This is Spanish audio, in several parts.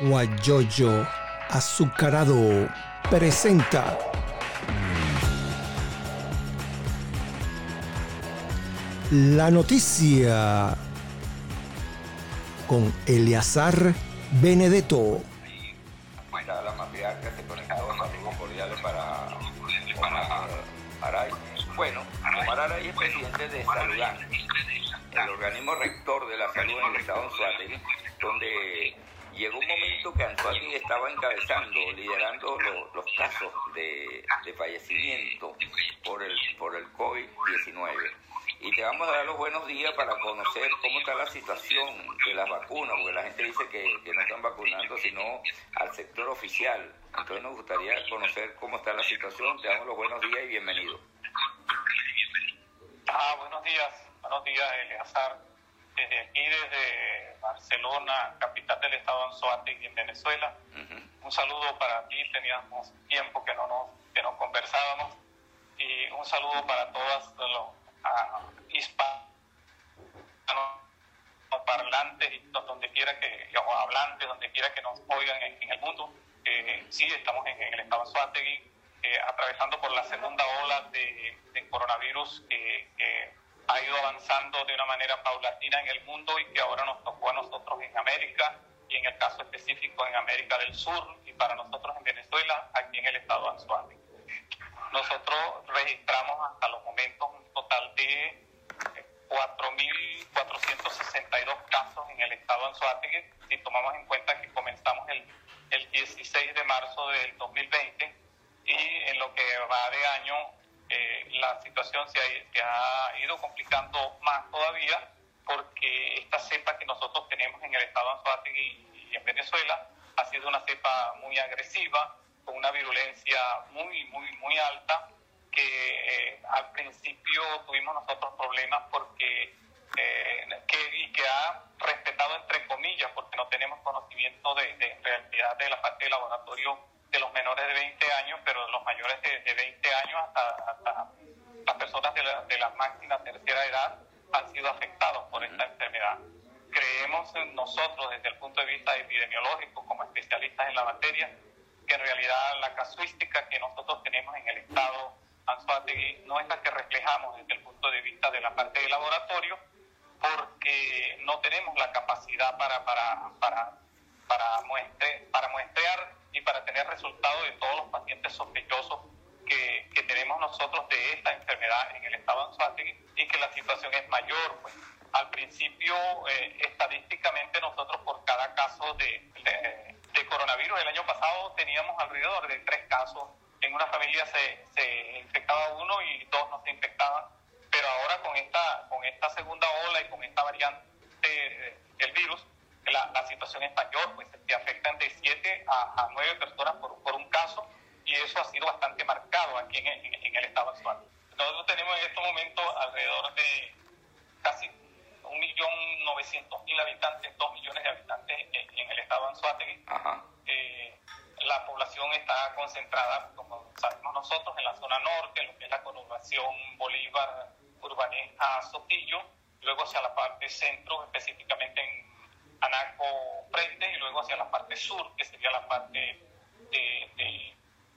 Guayoyo Azucarado presenta la noticia con Eleazar Benedetto. Estaba encabezando, liderando lo- los casos de, de fallecimiento por el, por el COVID-19. Y te vamos a dar los buenos días para conocer cómo está la situación de las vacunas, porque la gente dice que, que no están vacunando, sino al sector oficial. Entonces nos gustaría conocer cómo está la situación. Te damos los buenos días y bienvenido. Ah, buenos días, buenos días, Eleazar. Desde aquí, desde Barcelona, capital del estado Anzoátegui, en Venezuela. Un saludo para ti, teníamos tiempo que no nos, que no conversábamos. Y un saludo para todas los ah, hispanoparlantes y do- donde quiera que, hablantes, donde quiera que nos oigan en, en el mundo. Eh, sí, estamos en, el estado de Anzoátegui, eh, atravesando por la segunda ola de, coronavirus que ha ido avanzando de una manera paulatina en el mundo y que ahora nos tocó a nosotros en América y en el caso específico en América del Sur y para nosotros en Venezuela, aquí en el estado de. Nosotros registramos hasta los momentos un total de eh, 4.462 casos en el estado de si tomamos en cuenta que comenzamos el, el 16 de marzo del 2020 y en lo que va de año eh, la situación se ha, se ha ido complicando más todavía porque esta cepa que nosotros tenemos en el estado de Anzoátegui y en Venezuela ha sido una cepa muy agresiva, con una virulencia muy, muy, muy alta, que eh, al principio tuvimos nosotros problemas porque eh, que, y que ha respetado entre comillas, porque no tenemos conocimiento de, realidad de la parte de laboratorio de los menores de 20 años, pero de los mayores de, de 20 años hasta, hasta las personas de la, de la máxima tercera edad han sido afectados por esta enfermedad. Creemos nosotros desde el punto de vista epidemiológico, como especialistas en la materia, que en realidad la casuística que nosotros tenemos en el estado Anzoátegui no es la que reflejamos desde el punto de vista de la parte de laboratorio, porque no tenemos la capacidad para, para, para, para, muestre, para muestrear y para tener resultados de todos los pacientes sospechosos que, que tenemos nosotros de esta enfermedad en el estado de Anzoátegui y que la situación es mayor. Pues. Al principio, eh, estadísticamente, nosotros por cada caso de, de, de coronavirus el año pasado teníamos alrededor de tres casos. En una familia se, se infectaba uno y dos no se infectaban. Pero ahora con esta, con esta segunda ola y con esta variante eh, del virus, la, la, situación es mayor, pues te afectan de 7 a, a 9 personas por, por, un caso y eso ha sido bastante marcado aquí en, en, en el estado actual. Nosotros tenemos en estos momentos alrededor de casi 1.900.000 habitantes, 2 millones de habitantes en, en el estado de Anzuategui. Eh, la población está concentrada, como sabemos nosotros, en la zona norte, lo que es la conurbación Bolívar, Urbaneja, Sotillo, luego hacia la parte centro, específicamente en Anaco, Frente, y luego hacia la parte sur, que sería la parte de, de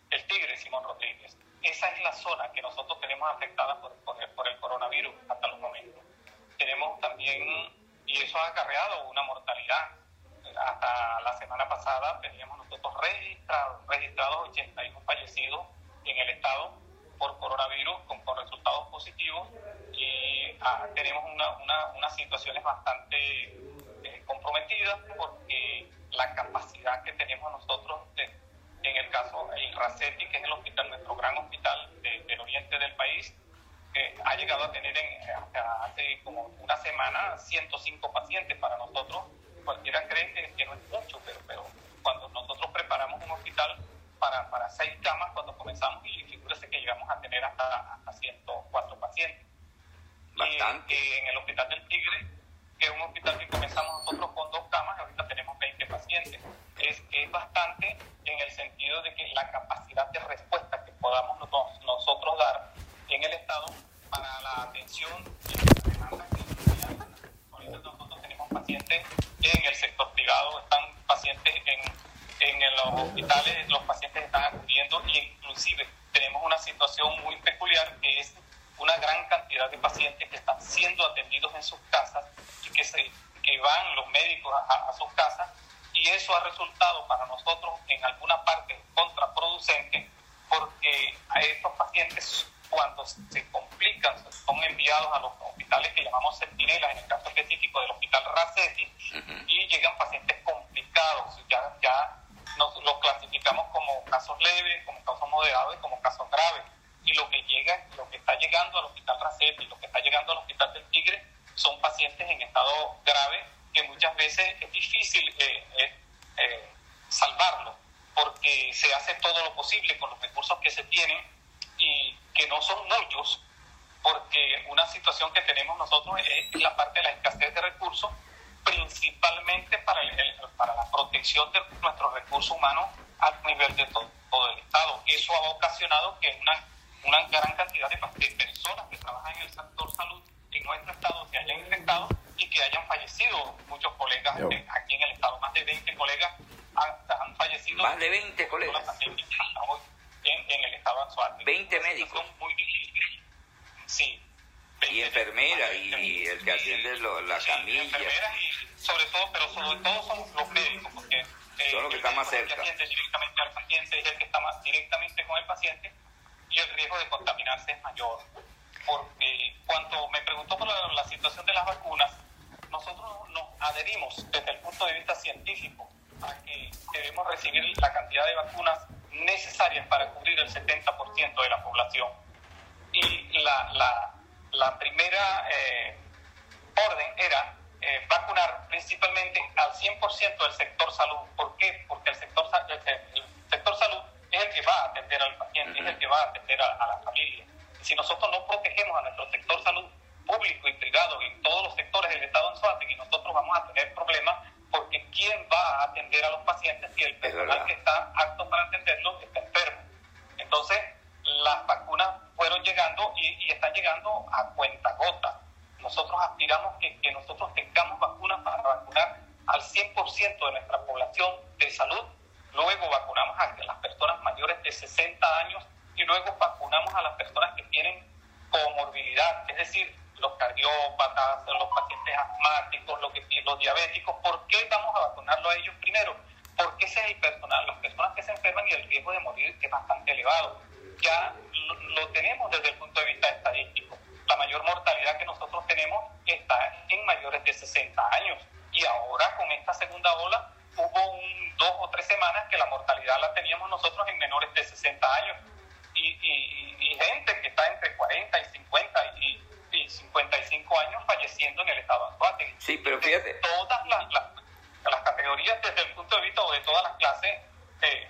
el Tigre, Simón Rodríguez. Esa es la zona que nosotros tenemos afectada por, por, el, por el coronavirus hasta los momentos. Tenemos también, y eso ha acarreado una mortalidad. Hasta la semana pasada teníamos nosotros registrados, registrados 81 fallecidos en el estado por coronavirus con, con resultados positivos y ah, tenemos una, una, unas situaciones bastante eh, comprometidas porque la capacidad que tenemos nosotros de, en el caso el RACETI, que es el hospital, nuestro gran hospital de, del oriente del país, eh, ha llegado a tener en, hace como una semana 105 pacientes para nosotros. Cualquiera cree que, que no es mucho, pero, pero cuando nosotros preparamos un hospital para, para seis camas, cuando comenzamos, y figúrese que llegamos a tener hasta, hasta 104 pacientes. Bastante. Y, eh, en el hospital del Tigre, que es un hospital que comenzamos nosotros con dos camas, ahorita tenemos 20 pacientes. Es, es bastante en el sentido de que la capacidad de respuesta que podamos nos, nosotros dar en el Estado para la atención y la demanda que ahorita nosotros tenemos pacientes en el sector privado, están pacientes en, en los hospitales, los pacientes están acudiendo y inclusive tenemos una situación muy peculiar que es una gran cantidad de pacientes que están siendo atendidos en sus casas y que, se, que van los médicos a, a sus casas y eso ha resultado para nosotros en alguna parte contraproducente porque a estos pacientes cuando se complican son enviados a los hospitales que llamamos centinelas, en el caso específico del hospital Racetti, y llegan pacientes complicados, ya, ya nos, los clasificamos como casos leves, como casos moderados y como casos graves. Y lo que llega, lo que está llegando al hospital Racetti, lo que está llegando al hospital del Tigre, son pacientes en estado grave que muchas veces es difícil eh, eh, eh, salvarlo porque se hace todo lo posible con los recursos que se tienen y que no son muchos, porque una situación que tenemos nosotros es la parte de la escasez de recursos, principalmente para, para la protección de nuestros recursos humanos a nivel de todo, el Estado. Eso ha ocasionado que una, una gran cantidad de, personas que trabajan en el sector salud en nuestro Estado se hayan infectado y que hayan fallecido muchos colegas aquí en el Estado. Más de 20 colegas han, fallecido. Más de 20 colegas. En, en, el Estado actual. 20 médicos. Muy difícil. Sí. Y enfermeras y, el que atiende la camilla. Enfermeras y sobre todo, pero sobre todo son los médicos, porque eh, son los que están más cerca. El que atiende directamente al paciente es el que está más directamente con el paciente y el riesgo de contaminarse es mayor. Porque cuando me preguntó por la, la situación de las vacunas, nosotros nos adherimos desde el punto de vista científico a que debemos recibir la cantidad de vacunas necesarias para cubrir el 70% de la población. Y la, la, la primera eh, orden era eh, vacunar principalmente al 100% del sector salud. ¿Por qué? Porque el sector, el, sector salud es el que va a atender al paciente, es el que va a atender a, la familia. si nosotros no protegemos a nuestro sector salud y y todos los sectores del Estado en y nosotros vamos a tener problemas porque ¿quién va a atender a los pacientes si el personal que está apto para atenderlos está enfermo? Entonces, las vacunas fueron llegando y, están llegando a cuenta gota. Nosotros aspiramos que, que nosotros tengamos vacunas para vacunar al 100% de nuestra población de salud, luego vacunamos a las personas mayores de 60 años y luego vacunamos a las personas que tienen comorbilidad, es decir, los cardiópatas, los pacientes asmáticos, los, los diabéticos. ¿Por qué vamos a vacunarlo a ellos primero? Porque ese es el personal, las personas que se enferman y el riesgo de morir es bastante elevado. Ya lo, tenemos desde el punto de vista estadístico. La mayor mortalidad que nosotros tenemos está en mayores de 60 años. Y ahora con esta segunda ola hubo un, dos o tres semanas que la mortalidad la teníamos nosotros en menores de 60 años. Y, y, y gente que está entre 40 y 50 y, 55 años falleciendo en el estado actual. Sí, pero fíjate. todas las, desde el punto de vista de todas las clases, eh,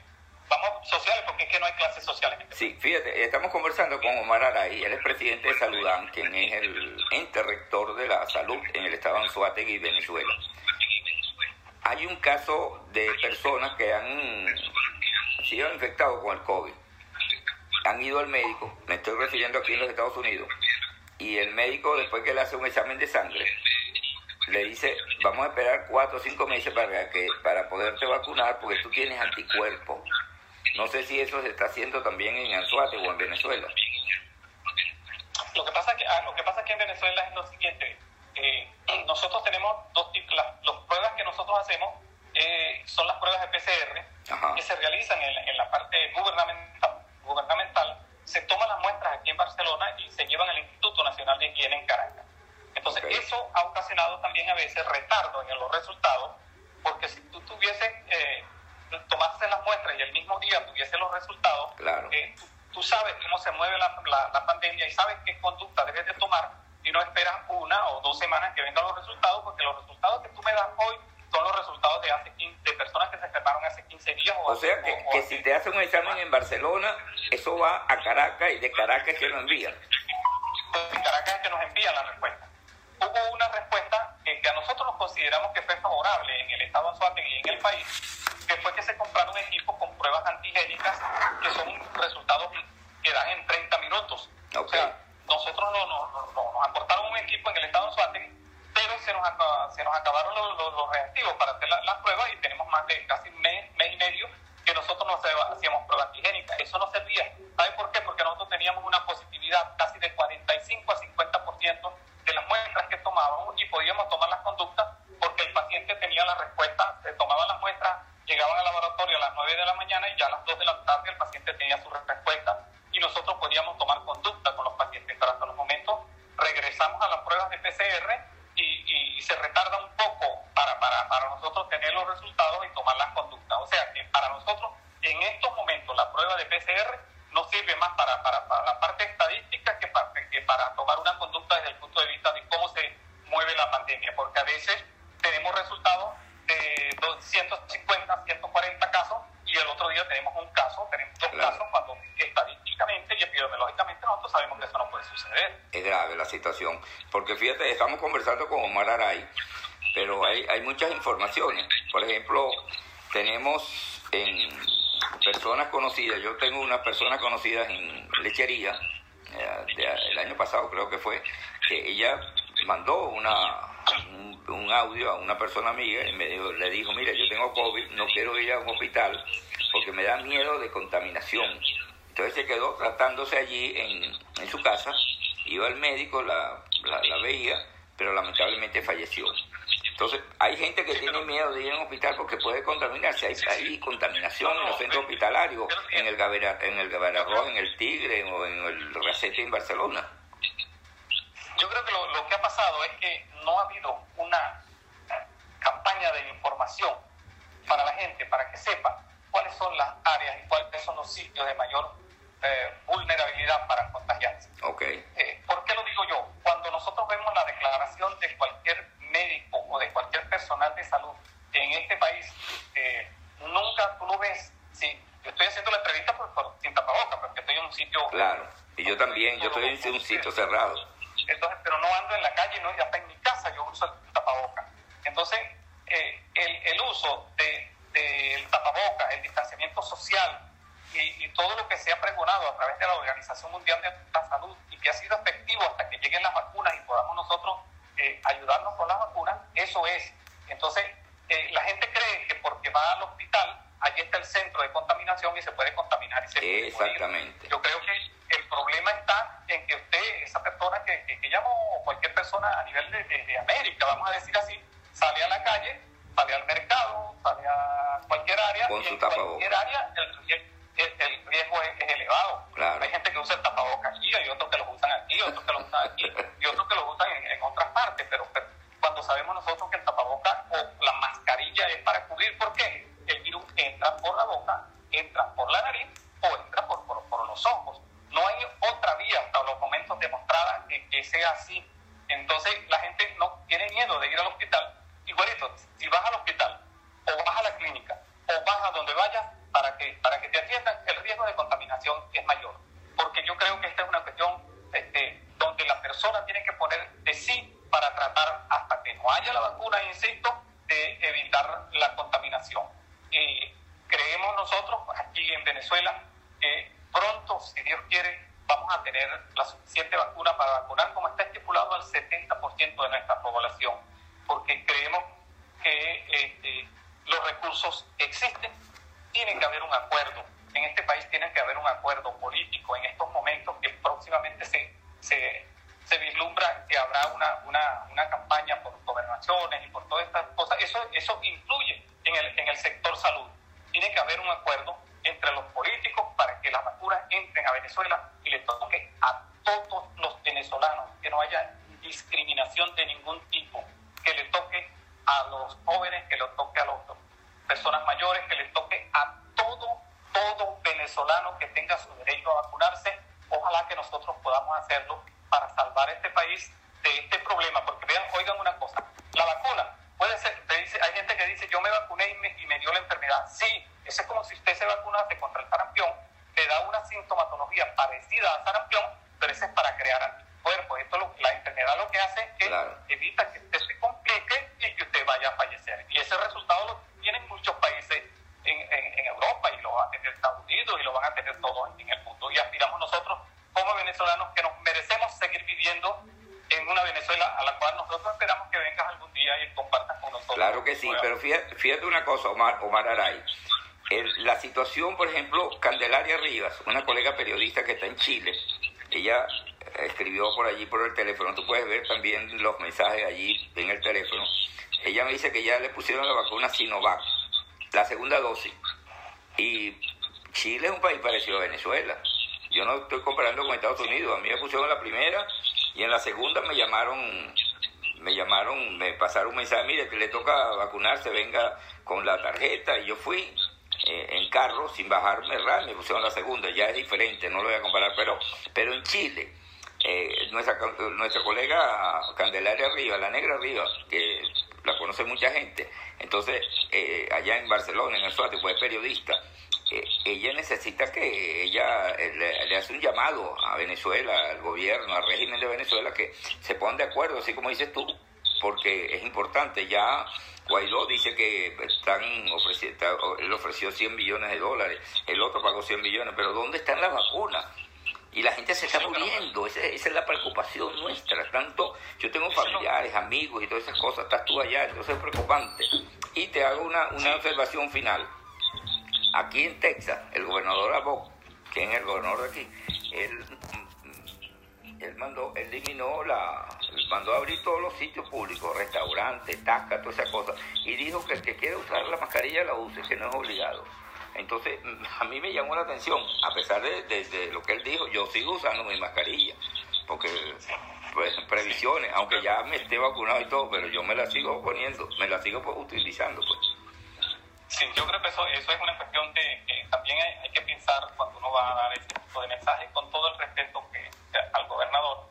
vamos, sociales, porque es que no hay clases sociales. Sí, fíjate, estamos conversando con Omar Aray, él es presidente de Saludán, quien es el ente rector de la salud en el estado de Anzuategui, Venezuela. Hay un caso de personas que han sido infectados con el COVID. Han ido al médico, me estoy refiriendo aquí en los Estados Unidos, y el médico después que le hace un examen de sangre le dice vamos a esperar cuatro o cinco meses para que para poderte vacunar porque tú tienes anticuerpos no sé si eso se está haciendo también en Anzuate o en Venezuela. Lo que pasa que ah, lo que pasa aquí en Venezuela es lo siguiente eh, nosotros tenemos dos tipos las, pruebas que nosotros hacemos eh, son las pruebas de PCR que se realizan en, en la parte gubernamental gubernamental se toman las muestras aquí en Barcelona y se llevan al Instituto Nacional de Higiene en Caracas. Entonces, eso ha ocasionado también a veces retardo en los resultados, porque si tú tuvieses, eh, tomaste las muestras y el mismo día tuviese los resultados, eh, tú, sabes cómo se mueve la, la, pandemia y sabes qué conducta debes de tomar y no esperas una o dos semanas que vengan los resultados, porque los resultados que tú me das hoy son los resultados de hace 15, de personas que se enfermaron hace 15 días. O, sea que, que si te hacen un examen en Barcelona, eso va a Caracas y de Caracas que lo envían. De Caracas es que nos envían la respuesta. Hubo una respuesta que, a nosotros nos consideramos que fue favorable en el estado de y en el país, que fue que se compraron equipos con pruebas antigénicas que son resultados que dan en 30 minutos. O sea, nosotros no, no, nos aportaron un equipo en el estado de Suárez, pero se nos, se nos acabaron los, los, reactivos para hacer las pruebas y tenemos más de casi mes, mes y medio que nosotros no hacíamos pruebas antigénicas. Eso no servía. ¿Sabe por qué? Porque nosotros teníamos una positividad casi de 45 a 50% de las muestras que tomábamos y podíamos tomar las conductas porque el paciente tenía la respuesta, se tomaban las muestras, llegaban al laboratorio a las 9 de la mañana y ya a las 2 de la tarde el paciente tenía su respuesta y nosotros podíamos tomar conducta con los pacientes. Pero hasta los momentos regresamos a las pruebas de PCR y, y se retarda un poco para, para, para nosotros tener los resultados y tomar las conductas. O sea que para nosotros en estos momentos la prueba de PCR no sirve más para, para, para la parte estadística que para, que para tomar una conducta desde el punto de vista de cómo se mueve la pandemia, porque a veces tenemos resultados de 150, 140 casos y el otro día tenemos un caso, tenemos dos casos cuando estadísticamente y epidemiológicamente nosotros sabemos que eso no puede suceder. Es grave la situación, porque fíjate, estamos conversando con Omar Aray, pero hay, hay muchas informaciones. Por ejemplo, tenemos en personas conocidas, yo tengo unas personas conocidas en lechería, eh, el año pasado creo que fue, que ella mandó una, un, audio a una persona amiga y me dijo, le dijo, mira, yo tengo COVID, no quiero ir a un hospital porque me da miedo de contaminación. Entonces se quedó tratándose allí en, en su casa, iba al médico, la, la, la veía, pero lamentablemente falleció. Entonces, hay gente que tiene miedo de ir a un hospital porque puede contaminarse. Hay, hay contaminación en los centros hospitalarios, en el Gavera, en el en el Tigre o en el Recete en Barcelona. Yo creo que lo, lo que pasado es que no ha habido una campaña de información para la gente, para que sepa cuáles son las áreas y cuáles son los sitios de mayor eh, vulnerabilidad para contagiarse. Okay. Eh, ¿Por qué lo digo yo? Cuando nosotros vemos la declaración de cualquier médico o de cualquier personal de salud en este país, eh, nunca tú lo ves. Sí, yo estoy haciendo la entrevista por, por, sin tapabocas, porque estoy en un sitio. Claro, y yo también, yo estoy en un sitio cerrado. Entonces, pero no ando en la calle, no, ya está en mi casa, yo uso el tapabocas. Entonces, eh, el, el, uso del de, tapabocas, el distanciamiento social, y, y, todo lo que se ha pregonado a través de la Organización Mundial de la Salud y que ha sido efectivo hasta que lleguen las vacunas y podamos nosotros eh, ayudarnos con las vacunas, eso es. Entonces, eh, la gente cree que porque va al hospital, allí está el centro de contaminación y se puede contaminar y se Exactamente. Yo creo que el problema está nivel de, de, de América, vamos a decir así, sale a la calle, sale al mercado, sale a cualquier área, con y su en cualquier área el, el riesgo es, es elevado. Claro. Hay gente que usa el tapabocas aquí, hay otros que lo usan aquí, otros que lo usan aquí y otros que lo usan en, en otras partes, pero, pero, cuando sabemos nosotros que el tapabocas o la mascarilla es para cubrir, ¿por qué? El virus entra por la boca, entra por la nariz o entra por, por, por los ojos. No hay otra vía hasta los momentos demostrada que, que sea así. Entonces la gente no tiene miedo de ir al hospital. Igualito, si vas al hospital o vas a la clínica o vas a donde vayas, para que, para que te atiendan, el riesgo de contaminación es mayor. Porque yo creo que esta es una cuestión este, donde la persona tiene que poner de sí para tratar, hasta que no haya la vacuna, insisto, de evitar la contaminación. Y creemos nosotros aquí en Venezuela que pronto, si Dios quiere, vamos a tener la suficiente vacuna para vacunar, como está estipulado, al 70% de nuestra población. Porque creemos que este, los recursos existen tiene que haber un acuerdo. En este país tiene que haber un acuerdo político en estos momentos que próximamente se, se, se vislumbra que habrá una, una, una, campaña por gobernaciones y por todas estas cosas. Eso, eso influye en el, en el sector salud. Tiene que haber un acuerdo entre los políticos para que las vacunas entren a Venezuela y le toque a todos los venezolanos, que no haya discriminación de ningún tipo, que le toque a los jóvenes, que le toque a las personas mayores, que le toque a todo, todo venezolano que tenga su derecho a vacunarse. Ojalá que nosotros podamos hacerlo para salvar este país de este problema, porque vean, oigan una cosa, la vacuna puede ser, dice, hay gente que dice yo me vacuné y me, y me dio la enfermedad. Sí, eso es como si usted se vacunase contra el sarampión, le da una sintomatología parecida al sarampión, pero ese es para crear anticuerpos. Esto lo, la enfermedad lo que hace es que Claro. evita que usted se complique y que usted vaya a fallecer. Y ese resultado lo tienen muchos países en, en, en Europa y lo van a tener Estados Unidos y lo van a tener todos en el mundo. Y aspiramos nosotros como venezolanos que nos merecemos seguir viviendo en una Venezuela a la cual nosotros esperamos que venga algún Claro que sí, pero fíjate, fíjate, una cosa, Omar, Aray. la situación, por ejemplo, Candelaria Rivas, una colega periodista que está en Chile, ella escribió por allí por el teléfono, tú puedes ver también los mensajes allí en el teléfono. Ella me dice que ya le pusieron la vacuna Sinovac, la segunda dosis. Y Chile es un país parecido a Venezuela. Yo no estoy comparando con Estados Unidos. A mí me pusieron la primera y en la segunda me llamaron, me llamaron, me pasaron un mensaje, mire, que le toca vacunarse, venga con la tarjeta. Y yo fui eh, en carro sin bajarme, me pusieron la segunda. Ya es diferente, no lo voy a comparar, pero, pero en Chile eh, nuestra, nuestra colega Candelaria Arriba, la negra Arriba, que la conoce mucha gente, entonces eh, allá en Barcelona, en el Suárez, pues es periodista, eh, ella necesita que ella le, hace un llamado a Venezuela, al gobierno, al régimen de Venezuela, que se pongan de acuerdo, así como dices tú, porque es importante, ya Guaidó dice que están ofreciendo, él ofreció 100 millones de dólares, el otro pagó 100 millones, pero ¿dónde están las vacunas? Y la gente se está muriendo, esa, es la preocupación nuestra. Tanto, yo tengo familiares, amigos y todas esas cosas, estás tú allá, entonces es preocupante. Y te hago una, una observación final. Aquí en Texas, el gobernador Abbott, que es el gobernador de aquí, él, él mandó, eliminó la, mandó a abrir todos los sitios públicos, restaurantes, tascas, todas esas cosas, y dijo que el que quiere usar la mascarilla la use, que no es obligado. Entonces, a mí me llamó la atención, a pesar de, lo que él dijo, yo sigo usando mi mascarilla, porque pues previsiones, aunque ya me esté vacunado y todo, pero yo me la sigo poniendo, me la sigo pues, utilizando. pues. Sí, yo creo que eso, eso es una cuestión que, también hay, que pensar cuando uno va a dar ese tipo de mensajes, con todo el respeto que, al gobernador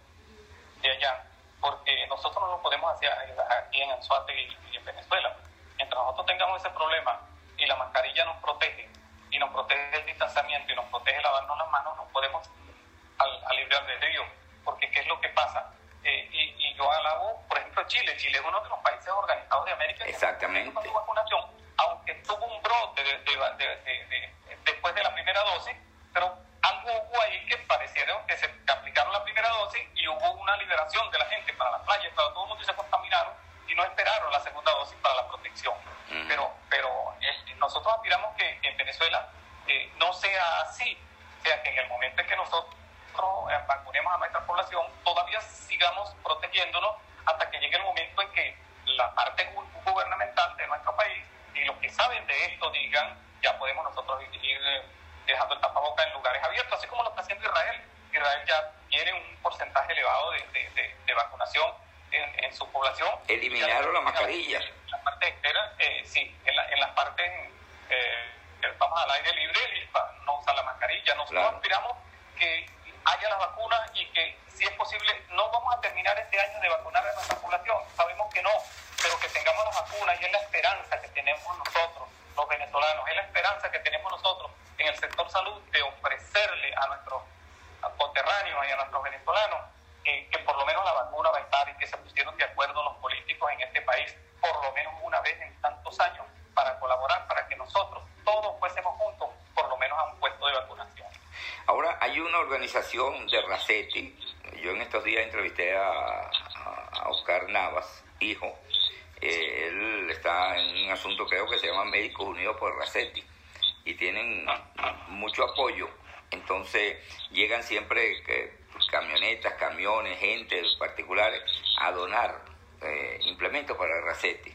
de allá, porque nosotros no lo podemos hacer aquí en Anzuate y en Venezuela. Mientras nosotros tengamos ese problema y la mascarilla nos protege, y nos protege el distanciamiento y nos protege lavarnos las manos, no podemos al, al libre albedrío, porque ¿qué es lo que pasa? Eh, y, y, yo alabo, por ejemplo, Chile. Chile es uno de los países organizados de América Exactamente. con su vacunación, aunque tuvo un brote de, de, después de la primera dosis, pero algo hubo ahí que parecieron que se aplicaron la primera dosis y hubo una liberación de la gente para las playas, para todo el mundo se contaminaron y no esperaron la segunda dosis para la protección. Pero, pero eh, nosotros aspiramos que en Venezuela eh, no sea así, o sea, que en el momento en que nosotros eh, vacunemos a nuestra población, todavía sigamos protegiéndonos hasta que llegue el momento en que la parte gubernamental de nuestro país y los que saben de esto digan, ya podemos nosotros ir dejando el tapaboca en lugares abiertos, así como lo está haciendo Israel. Israel ya tiene un porcentaje elevado de, de, de vacunación en, su población. Eliminaron la mascarilla. En la parte externa, eh, sí, en, la, en las partes, eh, estamos al aire libre, no usar la mascarilla. Nosotros aspiramos que haya las vacunas y que, si es posible, no vamos a terminar este año de vacunar a nuestra población. Sabemos que no, pero que tengamos las vacunas y es la esperanza que tenemos nosotros, los venezolanos, es la esperanza que tenemos nosotros en el sector salud de ofrecerle a nuestros conterráneos y a nuestros venezolanos que, por lo menos la vacuna va a estar y que se pusieron de acuerdo los políticos en este país por lo menos una vez en tantos años para colaborar, para que nosotros todos fuésemos juntos por lo menos a un puesto de vacunación. Ahora, hay una organización de Racetti, yo en estos días entrevisté a, Oscar Navas, hijo, eh, él está en un asunto creo que se llama Médicos Unidos por Racetti y tienen mucho apoyo, entonces llegan siempre... que camionetas, camiones, gente particulares a donar eh, implementos para el Racete.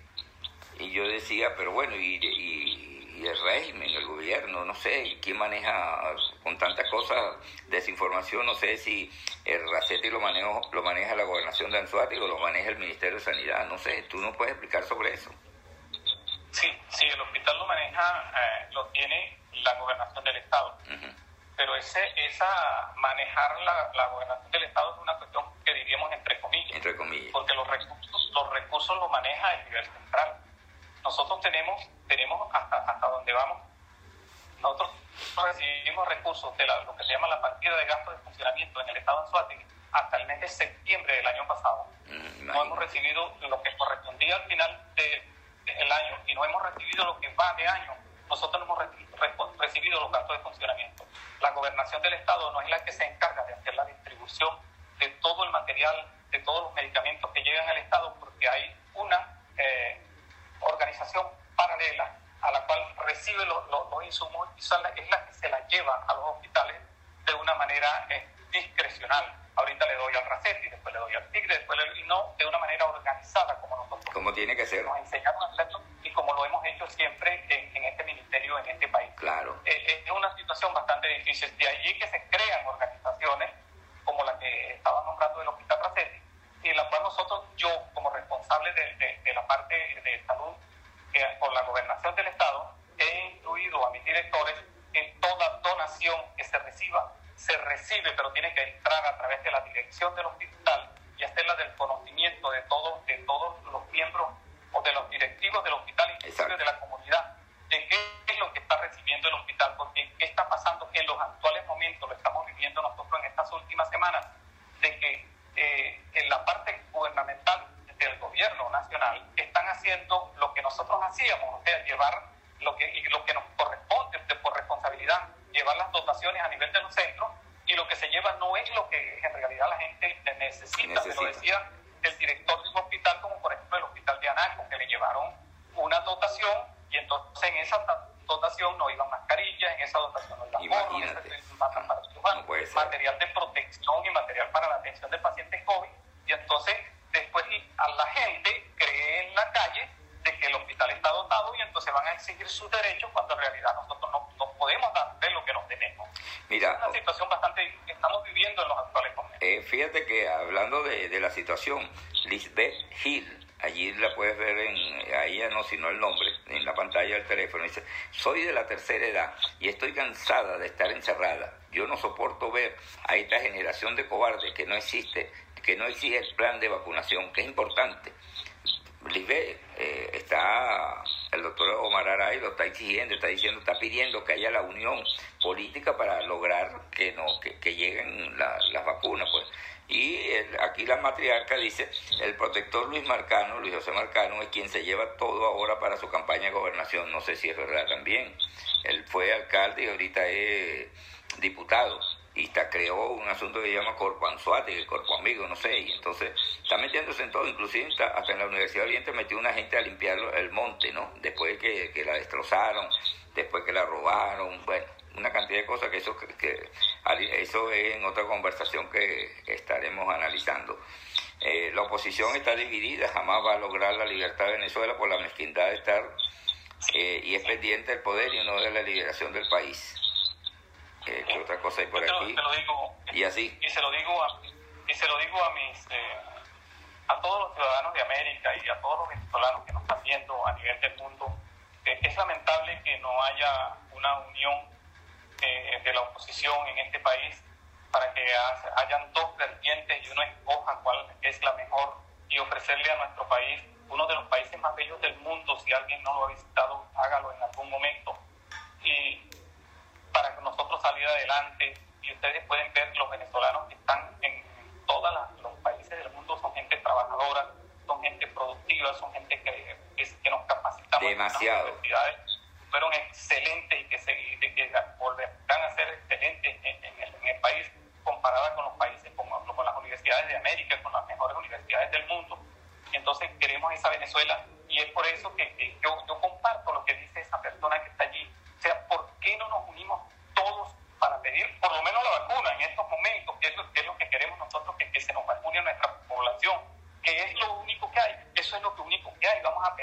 Y yo decía, pero bueno, y, y, el régimen, el gobierno, no sé, ¿quién maneja con tantas cosas desinformación? No sé si el Racete lo, manejo, lo maneja la gobernación de Anzuati o lo maneja el Ministerio de Sanidad, no sé, ¿tú no puedes explicar sobre eso? Sí, el hospital lo maneja, eh, lo tiene la gobernación del Estado pero ese, esa manejar la, la, gobernación del Estado es una cuestión que diríamos entre comillas, entre comillas. porque los recursos, los recursos los maneja el nivel central. Nosotros tenemos, tenemos hasta, hasta donde vamos, nosotros recibimos recursos de lo que se llama la partida de gastos de funcionamiento en el Estado de Anzuategui hasta el mes de septiembre del año pasado. Mm, no hemos recibido lo que correspondía al final el año y no hemos recibido lo que va de año, nosotros no hemos recibido los gastos de funcionamiento. La gobernación del Estado no es la que se encarga de hacer la distribución de todo el material, de todos los medicamentos que llegan al Estado, porque hay una eh, organización paralela a la cual recibe los, los, insumos y es la que se la lleva a los hospitales de una manera... Eh, discrecional. Ahorita le doy al Racetti, después le doy al Tigre, después le, y no de una manera organizada como nosotros. Como tiene que ser. Nos enseñamos a hacerlo y como lo hemos hecho siempre en, en este ministerio, en este país. Claro. Eh, es una situación bastante difícil. De allí que se crean organizaciones como la que estaba nombrando del Hospital Racetti, y en la cual nosotros, yo como responsable de, de, de la parte de salud eh, por la gobernación del Estado, he incluido a mis directores en toda donación que se reciba, se recibe, pero tiene que entrar a través de la dirección del hospital y hacerla del conocimiento de todos, de todos los miembros o de los directivos del hospital, inclusive de la comunidad, de qué es lo que está recibiendo el hospital, porque qué está pasando en los actuales momentos, lo estamos viviendo nosotros en estas últimas semanas, de que eh, en la parte gubernamental del gobierno nacional están haciendo lo que nosotros hacíamos, o sea, llevar lo que, y lo que nos corresponde de, por responsabilidad, llevar las dotaciones a nivel de los centros, y lo que se lleva no es lo que en realidad la gente necesita, Necesita. me lo decía el director de un hospital, como por ejemplo el hospital de Anaco, que le llevaron una dotación, y entonces en esa ta- dotación no iban mascarillas, en esa dotación no iban gorros, no material de protección y material para la atención de pacientes COVID, y entonces después a la gente cree en la calle de que el hospital está dotado y entonces van a exigir sus derechos cuando en realidad nosotros no, no podemos darle lo que nos tenemos. Mira, Es una situación bastante que estamos viviendo en los actuales momentos. Eh, fíjate que hablando de, de la situación, Lisbeth Hill, allí la puedes ver en, a ella no, sino el nombre, en la pantalla del teléfono, dice, soy de la tercera edad y estoy cansada de estar encerrada. Yo no soporto ver a esta generación de cobardes que no existe, que no existe el plan de vacunación, que es importante. Lisbeth, eh, está, el doctor Omar Aray lo está exigiendo, está diciendo, está pidiendo que haya la unión política para lograr que no que, lleguen la- las vacunas, pues. Y el- aquí la matriarca dice, el protector Luis Marcano, Luis José Marcano, es quien se lleva todo ahora para su campaña de gobernación. No sé si es verdad también. Él fue alcalde y ahorita es diputado y está, creó un asunto que se llama Corpo Anzuate, Corpo Amigo, no sé, y entonces está metiéndose en todo, inclusive hasta en la Universidad de Oriente metió una gente a limpiar el monte, ¿no? Después que, que la destrozaron, después que la robaron, bueno, una cantidad de cosas que eso, que, que- eso es en otra conversación que estaremos analizando. Eh, la oposición está dividida, jamás va a lograr la libertad de Venezuela por la mezquindad de estar eh, y es pendiente del poder y no de la liberación del país. Eh, ¿Qué otra cosa hay por Yo te lo- aquí? te lo digo, Y así. y se lo digo a, y se lo digo a mis eh, a todos los ciudadanos de América y a todos los venezolanos que nos están viendo a nivel del mundo eh, es lamentable que no haya una unión eh, de la oposición en este país para que ha- hayan dos vertientes y uno escoja cuál es la mejor y ofrecerle a nuestro país uno de los países más bellos del mundo si alguien no lo ha visitado hágalo en algún momento y para que nosotros salir adelante y ustedes pueden ver los venezolanos que están en todos los países del mundo son gente trabajadora, son gente productiva, son gente que, que, que nos capacitamos Demasiado. en las universidades, fueron excelentes y que, se, y de que volverán a ser excelentes en, en el, en el país comparada con los países como con las universidades de América, con las mejores universidades del mundo. Entonces queremos esa Venezuela y es por eso que, que yo, yo comparto lo que dice esa persona que está allí. O sea, ¿por qué no nos unimos todos para pedir por lo menos la vacuna en estos momentos? Que es lo que, es lo que queremos nosotros, que, que se nos vacune a nuestra población, que es lo único que hay. Eso es lo que único que hay. Vamos a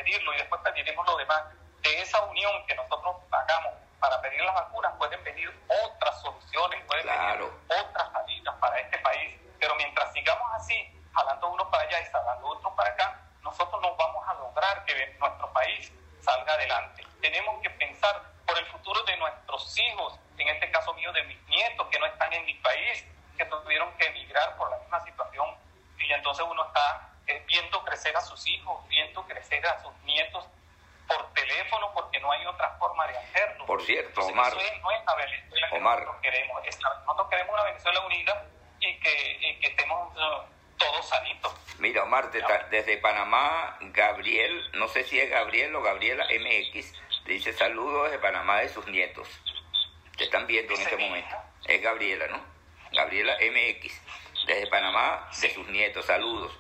pedirlo y después pediremos lo demás. De esa unión que nosotros hagamos para pedir las vacunas pueden venir otras soluciones, pueden Claro. venir otras salidas para este país. Pero mientras sigamos así, jalando uno para allá y jalando otro para acá, nosotros no vamos a lograr que nuestro país salga adelante. Tenemos que pensar por el futuro de nuestros hijos, en este caso mío de mis nietos que no están en mi país, que tuvieron que emigrar por la misma situación. Y entonces uno está eh, viendo crecer a sus hijos, viendo crecer a sus nietos por teléfono porque no hay otra forma de hacerlo. Por cierto, Entonces, Omar. Eso es, no es la Venezuela que Omar. nosotros queremos. Es la- nosotros queremos una Venezuela unida y que, y que estemos eh, todos sanitos. Mira, Omar, te- ta- desde Panamá, Gabriel, no sé si es Gabriel o Gabriela MX, dice saludos desde Panamá de sus nietos. Te están viendo en este momento. Es Gabriela, ¿no? Gabriela MX, desde Panamá, de sus nietos, saludos.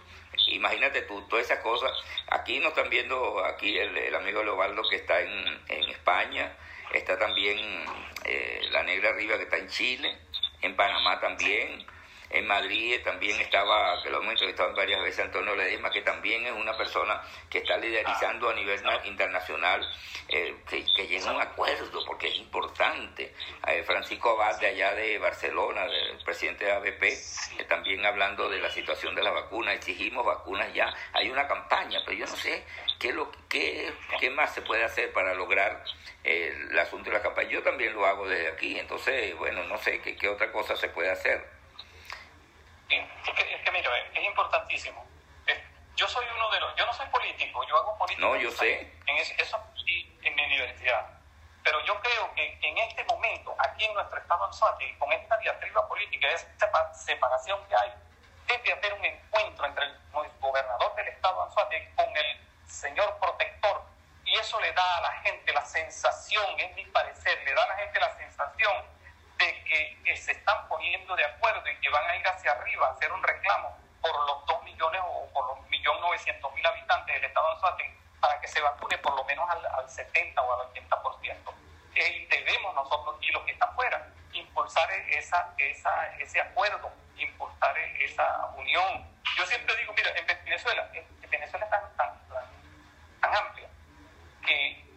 Imagínate tú, todas esas cosas. Aquí nos están viendo, aquí el, el amigo Leobaldo que está en, en España, está también eh, la negra arriba que está en Chile, en Panamá también. En Madrid también estaba, que lo hemos entrevistado varias veces, Antonio Ledesma, que también es una persona que está liderizando a nivel internacional, eh, que, que llegue a un acuerdo, porque es importante. Eh, Francisco Abad, de allá de Barcelona, del presidente de ABP, que también hablando de la situación de la vacuna, exigimos vacunas ya. Hay una campaña, pero yo no sé qué, lo, qué, qué más se puede hacer para lograr eh, el asunto de la campaña. Yo también lo hago desde aquí, entonces, bueno, no sé qué, qué otra cosa se puede hacer. Es que, es que mira, es importantísimo. Yo soy uno de los, yo no soy político, yo hago política. No, yo sé. En eso sí, en mi universidad. Pero yo creo que en este momento, aquí en nuestro estado Anzuate, con esta diatriba política, esta separación que hay, debe haber un encuentro entre el gobernador del estado Anzuate con el señor protector. Y eso le da a la gente la sensación, es mi parecer, le da a la gente la sensación de que, se están poniendo de acuerdo y que van a ir hacia arriba a hacer un reclamo por los 2 millones o por los 1.900.000 habitantes del estado de Anzuate para que se vacune por lo menos al, 70 o al 80%. Eh, debemos nosotros y los que están fuera impulsar esa, esa, ese acuerdo, impulsar esa unión. Yo siempre digo, mira, en Venezuela, en Venezuela es tan, tan, tan amplia que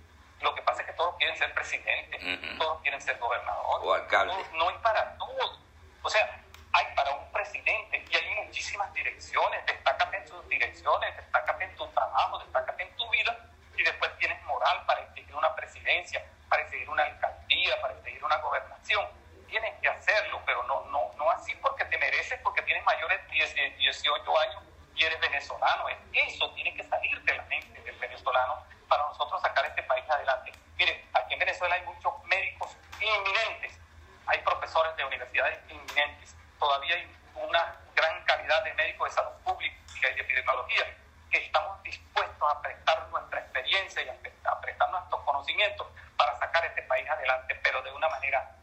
lo que pasa es que todos quieren ser presidentes, todos quieren ser gobernadores. O alcaldes. No, hay para todos. O sea, hay para un presidente y hay muchísimas direcciones. Destácate en sus direcciones, destácate en tu trabajo, destácate en tu vida y después tienes moral para exigir una presidencia, para exigir una alcaldía, para exigir una gobernación. Tienes que hacerlo, pero no, no, no así porque te mereces, porque tienes mayores de 18 años y eres venezolano. Eso tiene que salir de la mente del venezolano para nosotros sacar este país adelante. Miren, aquí en Venezuela hay muchos médicos inminentes, hay profesores de universidades inminentes, todavía hay una gran calidad de médicos de salud pública y de epidemiología que estamos dispuestos a prestar nuestra experiencia y a prestar nuestros conocimientos para sacar este país adelante, pero de una manera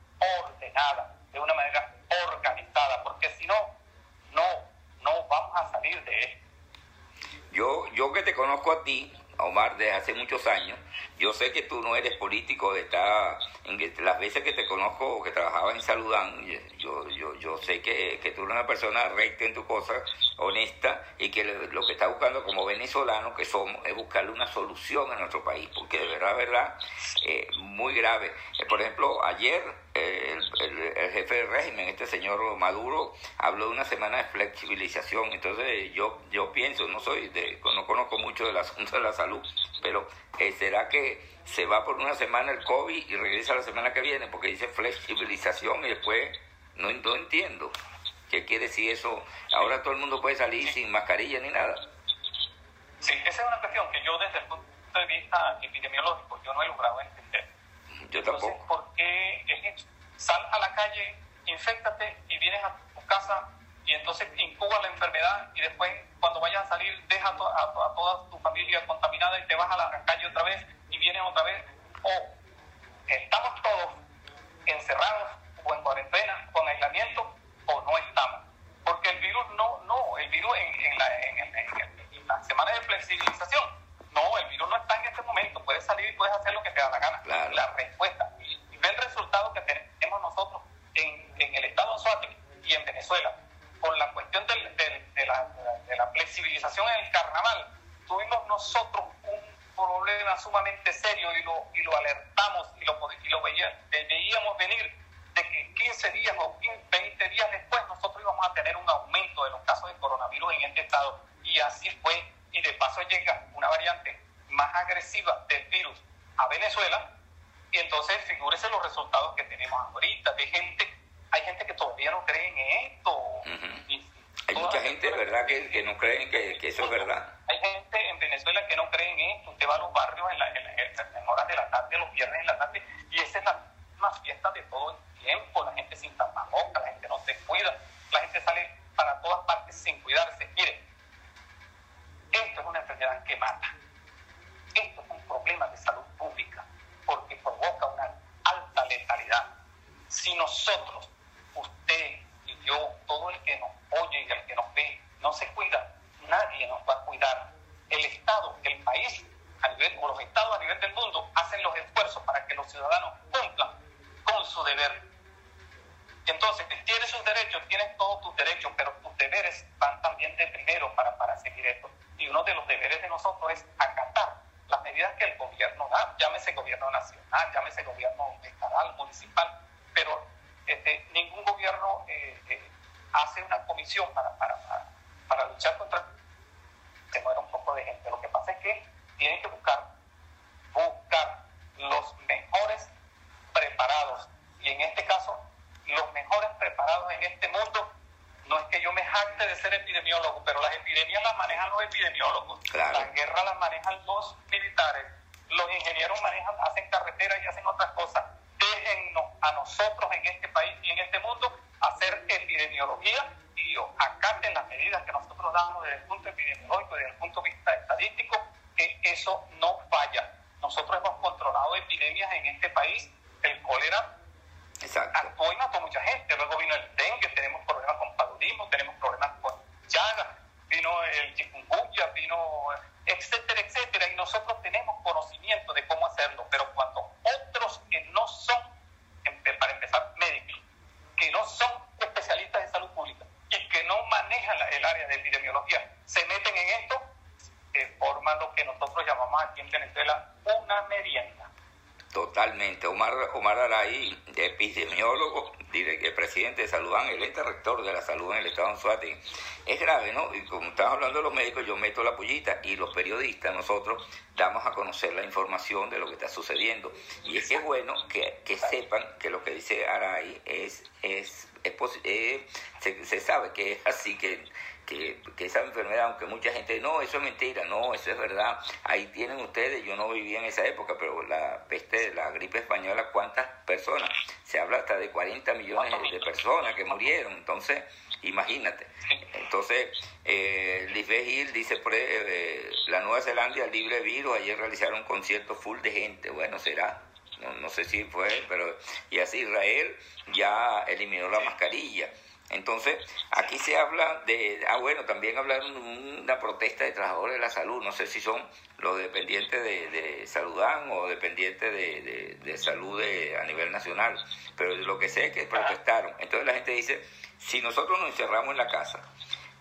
ordenada, de una manera organizada, porque si no, no, no vamos a salir de esto. Yo, yo que te conozco a ti, Omar, desde hace muchos años. Yo sé que tú no eres político, está en las veces que te conozco, que trabajaba en Saludán, yo, yo, yo sé que, que, tú eres una persona recta en tu cosa, honesta, y que lo que está buscando como venezolano que somos es buscarle una solución a nuestro país, porque de verdad, verdad, eh, muy grave. Eh, por ejemplo, ayer eh, el, jefe del régimen, este señor Maduro, habló de una semana de flexibilización. Entonces yo, yo pienso, no soy de, no conozco mucho del asunto de la salud, pero ¿será que se va por una semana el COVID y regresa la semana que viene? Porque dice flexibilización y después no, no entiendo. ¿Qué quiere decir eso? Ahora todo el mundo puede salir sin mascarilla ni nada. Sí, esa es una cuestión que yo desde el punto de vista epidemiológico yo no he logrado entender. Yo tampoco. Entonces, ¿por qué es Sal a la calle, infectate y vienes a tu casa y entonces incuba la enfermedad y después cuando vayas a salir deja a, a, toda tu familia contaminada y te vas a la calle otra vez y vienes otra vez. O estamos todos encerrados o en cuarentena, con aislamiento, o no estamos. Porque el virus no, no, el virus en, la, en, la semana de flexibilización, no, el virus no está en este momento, puedes salir y puedes hacer lo que te da la gana. La respuesta. Y, ve el resultado que tenemos nosotros en, en el estado de y en Venezuela, con la cuestión del, de, la, de la flexibilización en el carnaval, tuvimos nosotros un problema sumamente serio y lo, y lo alertamos y lo, y lo veíamos venir 15 días o 20 días después nosotros íbamos a tener un aumento de los casos de coronavirus en este estado. Y así fue. Y de paso llega una variante más agresiva del virus a Venezuela. Y entonces figúrese los resultados que tenemos ahorita de gente. Hay gente que todavía no cree en esto. hay mucha gente, ¿verdad?, que, que no creen que, que, eso es verdad. Hay gente en Venezuela que no cree en esto. Usted va a los barrios en, la, en, horas de la tarde, los viernes en la tarde, y esa es la más fiesta de todo tiempo, la gente sin tapabocas, la gente no se cuida, la gente sale para todas partes sin cuidarse. Mire, esto es una enfermedad que mata. Esto es un problema de salud pública porque provoca una alta letalidad. Si nosotros, usted y yo, todo el que nos oye y el que nos ve, no se cuida, nadie nos va a cuidar. El Estado, el país, a nivel, o los estados a nivel del mundo hacen los esfuerzos para que los ciudadanos cumplan con su deber. Entonces, tienes sus derechos, tienes todos tus derechos, pero tus deberes van también de primero para, para seguir esto. Y uno de los deberes de nosotros es acatar las medidas que el gobierno da, llámese gobierno nacional, llámese gobierno estatal, municipal, pero este, ningún gobierno eh, eh hace una comisión para, para, para, para luchar contra... Se muere un poco de gente. Lo que pasa es que tienen que buscar, buscar los mejores preparados. Y en este caso, los mejores preparados en este mundo. No es que yo me jacte de ser epidemiólogo, pero las epidemias las manejan los epidemiólogos, las guerras las manejan los militares, los ingenieros manejan, hacen carreteras y hacen otras cosas. Déjennos a nosotros en este país y en este mundo hacer epidemiología y acaten las medidas que nosotros damos desde el punto epidemiológico, desde el punto de vista estadístico, que eso no falla. Nosotros hemos controlado epidemias en este país, el cólera Exacto. actuó y mató mucha gente, luego vino el dengue, tenemos problemas con tenemos problemas con llaga, vino el chikungunya, vino etcétera, etcétera, y nosotros tenemos conocimiento de cómo hacerlo, pero cuando otros que no son, para empezar, médicos, que no son especialistas de salud pública y que no manejan el área de epidemiología, se meten en esto, eh, forman lo que nosotros llamamos aquí en Venezuela una merienda. Totalmente. Omar, Omar Araí, epidemiólogo, el presidente de Saludán, el ente rector de la salud en el estado de Anzuategui. Es grave, ¿no? Y como estamos hablando de los médicos, yo meto la pullita y los periodistas, nosotros damos a conocer la información de lo que está sucediendo. Y es que es bueno que, que sepan que lo que dice Araí es, es, es, eh, se, sabe que es así, que que, esa enfermedad, aunque mucha gente, no, eso es mentira, no, eso es verdad, ahí tienen ustedes, yo no vivía en esa época, pero la peste, la gripe española, ¿cuántas personas? Se habla hasta de 40 millones de personas que murieron, entonces, imagínate. Entonces, eh, Lisbeth dice, por, eh, la Nueva Zelanda libre virus, ayer realizaron un concierto full de gente, bueno, será. No, no sé si fue, pero y así Israel ya eliminó la mascarilla. Entonces, aquí se habla de, ah bueno, también hablaron de una protesta de trabajadores de la salud, no sé si son los dependientes de, de Saludán o dependientes de, de, salud a nivel nacional, pero lo que sé es que protestaron. Entonces la gente dice, si nosotros nos encerramos en la casa,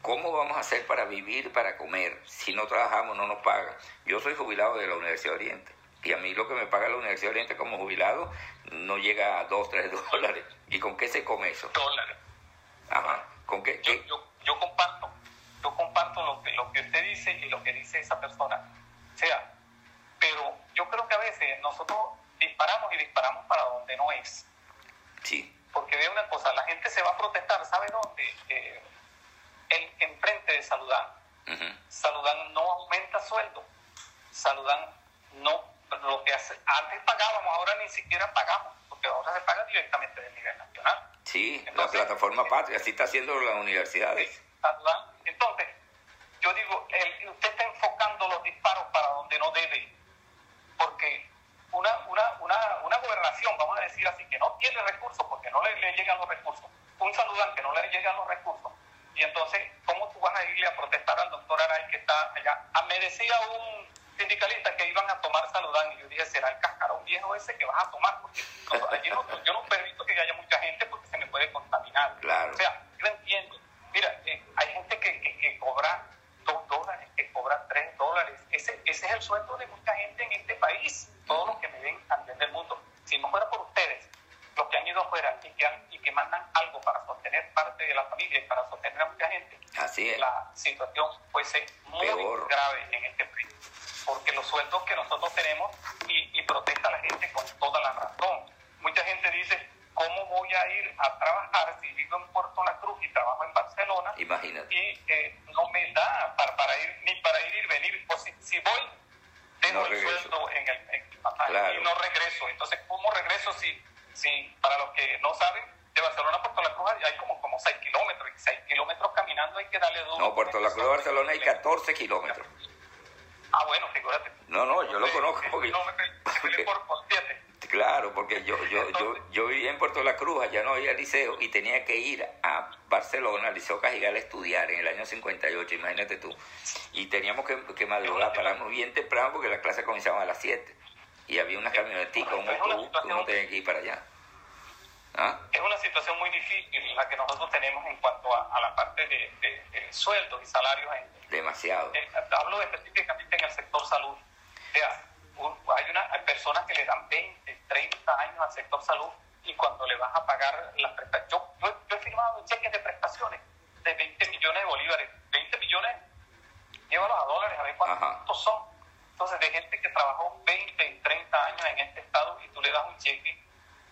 ¿cómo vamos a hacer para vivir, para comer? Si no trabajamos, no nos pagan. Yo soy jubilado de la Universidad de Oriente. Y a mí lo que me paga la Universidad de Oriente como jubilado no llega a 2, 3 dólares. ¿Y con qué se come eso? Dólares. Ajá. ¿Con qué? Yo, yo, comparto, yo comparto lo que, lo que usted dice y lo que dice esa persona. O sea, pero yo creo que a veces nosotros disparamos y disparamos para donde no es. Sí. Porque ve una cosa, la gente se va a protestar, ¿sabe dónde? Eh, en, enfrente de Saludán. Saludán no aumenta sueldo. Saludán no, lo que hace, antes pagábamos, ahora ni siquiera pagamos, porque ahora se paga directamente del nivel nacional. Sí, la plataforma Patria, así está haciendo las universidades. Entonces, yo digo, usted está enfocando los disparos para donde no debe, porque una, una, una, una gobernación, vamos a decir así, que no tiene recursos, porque no le, llegan los recursos, un saludante no le llegan los recursos, y entonces, ¿cómo tú vas a irle a protestar al doctor Aray que está allá? Ah, me decía un sindicalista que iban a tomar saludán y yo dije, será el cascarón viejo ese que vas a tomar, porque allí no, yo no permito que haya mucha gente porque se me puede contaminar. Claro. O sea, yo entiendo. Mira, eh, hay gente que, que, cobra dos dólares, que cobra tres dólares. Ese, ese es el sueldo de mucha gente en este país, todos los que me ven nivel del mundo. Si no fuera por ustedes, los que han ido afuera y que, y que mandan algo para sostener parte de la familia y para sostener a mucha gente, Así es. la situación fuese muy grave en este país porque los sueldos que nosotros tenemos y, protesta la gente con toda la razón. Mucha gente dice, ¿cómo voy a ir a trabajar si vivo en Puerto La Cruz y trabajo en Barcelona? Imagínate. Y eh, no me da para, para, ir ni para ir y venir. O si, si voy, tengo el sueldo en el, y no regreso. Entonces, ¿cómo regreso si, si para los que no saben, de Barcelona a Puerto La Cruz hay como, como 6 kilómetros y 6 kilómetros caminando hay que darle duro. No, Puerto La Cruz a Barcelona hay 14 kilómetros. Ah, bueno, figúrate. No, no, yo lo conozco porque... No, me por, por siete. Claro, porque yo, yo, yo, yo vivía en Allá no había liceo y tenía que ir a Barcelona, al Liceo Cajigal, a estudiar en el año 58, imagínate tú. Y teníamos que, que madrugar, pararnos bien temprano porque la clase comenzaba a las 7. Y había una camionetica, un autobús, uno tenía que ir para allá. ¿Ah? Es una situación muy difícil la que nosotros tenemos en cuanto a, la parte de, de, sueldos y salarios. Demasiado. hablo específicamente en el sector salud. O sea, hay, una, hay personas que le dan 20, 30 años al sector salud vas a pagar las prestaciones. Yo, yo, he firmado cheques de prestaciones de 20 millones de bolívares. 20 millones, llévalos a dólares a ver cuántos son. Entonces, de gente que trabajó 20 y 30 años en este estado y tú le das un cheque,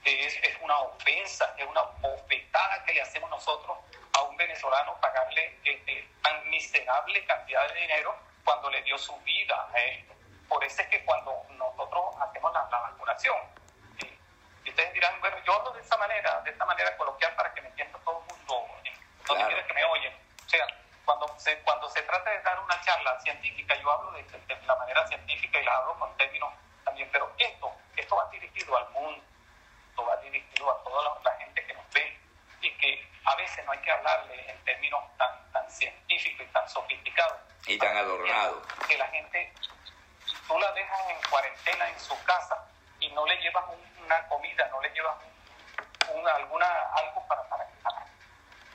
es, es una ofensa, es una bofetada que le hacemos nosotros a un venezolano pagarle este, tan miserable cantidad de dinero cuando le dio su vida. Eh. Por eso es que cuando nosotros hacemos la, vacunación, y ustedes dirán, bueno, yo hablo de esa manera, de esta manera coloquial para que me entienda todo el mundo, donde claro. que me oyen. O sea, cuando se, cuando se trata de dar una charla científica, yo hablo de, la manera científica y la hablo con términos también, pero esto, esto va dirigido al mundo, esto va dirigido a toda la, gente que nos ve y que a veces no hay que hablarle en términos tan, tan científicos y tan sofisticados. Y tan adornados. Que la gente tú la dejas en cuarentena en su casa y no le llevas una comida, no le llevas un, alguna, algo para, para,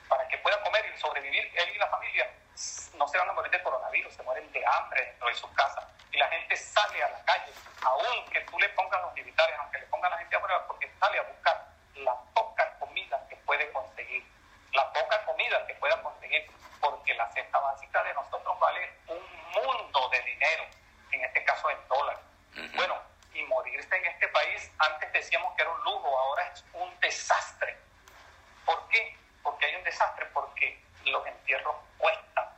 para, que pueda comer y sobrevivir, él y la familia no se van a morir de coronavirus, se mueren de hambre dentro de sus casas. Y la gente sale a la calle, aún que tú le pongas los militares, aunque le pongan la gente a prueba, porque sale a buscar la poca comida que puede conseguir, la poca comida que pueda conseguir, porque la cesta básica de nosotros vale un mundo de dinero en este caso en dólar. Bueno, morirse en este país, antes decíamos que era un lujo, ahora es un desastre. ¿Por qué? Porque hay un desastre, porque los entierros cuestan.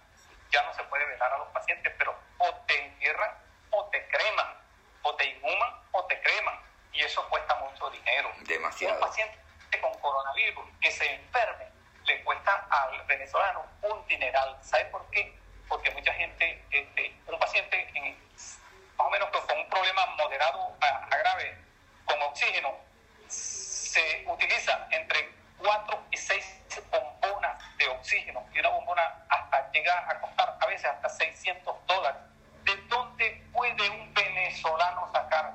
Ya no se puede velar a los pacientes, pero o te entierran o te creman, o te inhuman o te creman. Y eso cuesta mucho dinero. Demasiado. Un paciente con coronavirus que se enferme le cuesta al venezolano un dineral. ¿Sabe por qué? Porque mucha gente, este, un paciente en, más o menos con un problema moderado a, grave con oxígeno, se utiliza entre 4 y 6 bombonas de oxígeno y una bombona hasta llega a costar a veces hasta 600 dólares. ¿De dónde puede un venezolano sacar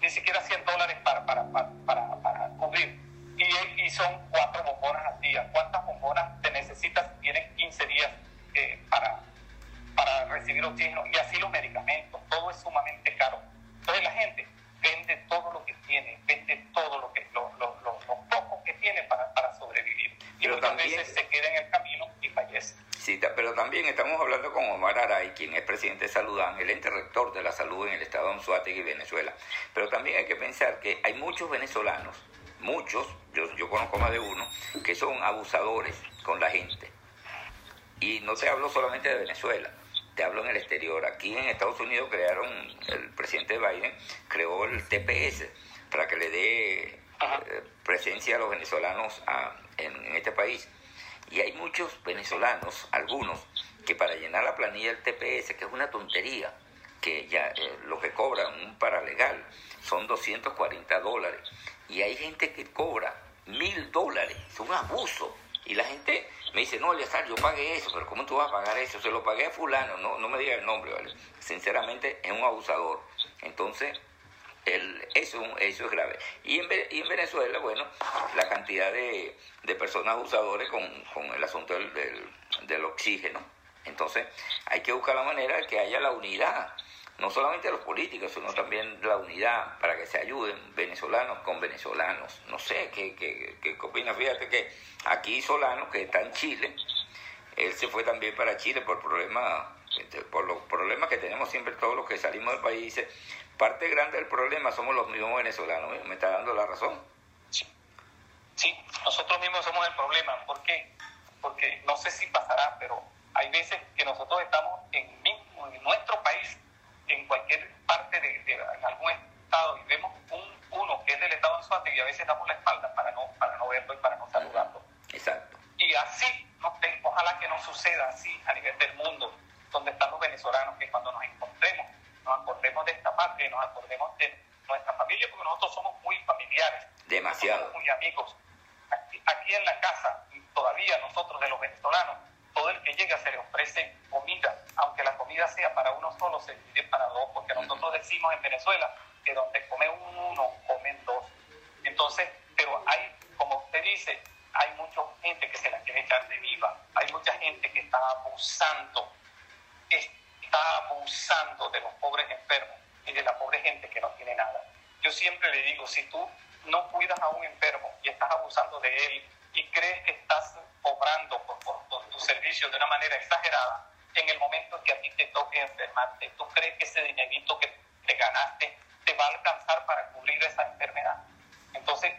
ni siquiera 100 dólares para, para, para, para, cubrir? Y, y, son cuatro bombonas al día. ¿Cuántas bombonas te necesitas? Tienen 15 días eh, para, para recibir oxígeno y así los medicamentos, todo es sumamente caro. Entonces la gente vende todo lo que tiene, vende todo lo que lo, lo, lo, poco que tiene para, para sobrevivir. Y pero muchas veces se queda en el camino y fallece. Sí, pero también estamos hablando con Omar Aray, quien es presidente de Salud el ente rector de la salud en el estado de Anzuategui, Venezuela. Pero también hay que pensar que hay muchos venezolanos, muchos, yo, yo conozco más de uno, que son abusadores con la gente. Y no te hablo solamente de Venezuela te hablo en el exterior. Aquí en Estados Unidos crearon, el presidente Biden creó el TPS para que le dé eh, presencia a los venezolanos en, este país. Y hay muchos venezolanos, algunos, que para llenar la planilla del TPS, que es una tontería, que ya eh, lo que cobran un paralegal son 240 dólares. Y hay gente que cobra mil dólares, es un abuso. Y la gente me dice, no, Eleazar, yo pagué eso, pero ¿cómo tú vas a pagar eso? Se lo pagué a fulano, no, no me diga el nombre, ¿vale? Sinceramente, es un abusador. Entonces, el, eso, eso es grave. Y en, y en Venezuela, bueno, la cantidad de, de personas abusadores con, con el asunto del, del, del oxígeno. Entonces, hay que buscar la manera de que haya la unidad no solamente los políticos, sino también la unidad para que se ayuden venezolanos con venezolanos. No sé, ¿qué, qué, qué, opinas? Fíjate que aquí Solano, que está en Chile, él se fue también para Chile por problemas, este, por los problemas que tenemos siempre todos los que salimos del país. Dice, parte grande del problema somos los mismos venezolanos. ¿Me está dando la razón? Sí. sí, nosotros mismos somos el problema. ¿Por qué? Porque no sé si pasará, pero hay veces que nosotros estamos en, en nuestro país en cualquier parte de, en algún estado y vemos un, uno que es del estado de Suárez y a veces damos la espalda para no, para no verlo y para no saludarlo. Exacto. Y así, no, ojalá que no suceda así a nivel del mundo, donde están los venezolanos, que cuando nos encontremos, nos acordemos de esta patria, nos acordemos de nuestra familia, porque nosotros somos muy familiares. Demasiado. muy amigos. Aquí, aquí en la casa, todavía nosotros de los venezolanos, todo el que llega se le ofrece sea para uno solo, serviré para dos, porque nosotros decimos en Venezuela que donde come uno, comen dos. Entonces, pero hay, como usted dice, hay mucha gente que se la quiere echar de viva, hay mucha gente que está abusando, está abusando de los pobres enfermos y de la pobre gente que no tiene nada. Yo siempre le digo, si tú no cuidas a un enfermo y estás abusando de él y crees que estás cobrando por, por, por tu servicio de una manera exagerada, tú crees que ese dinerito que te ganaste te va a alcanzar para cubrir esa enfermedad. Entonces,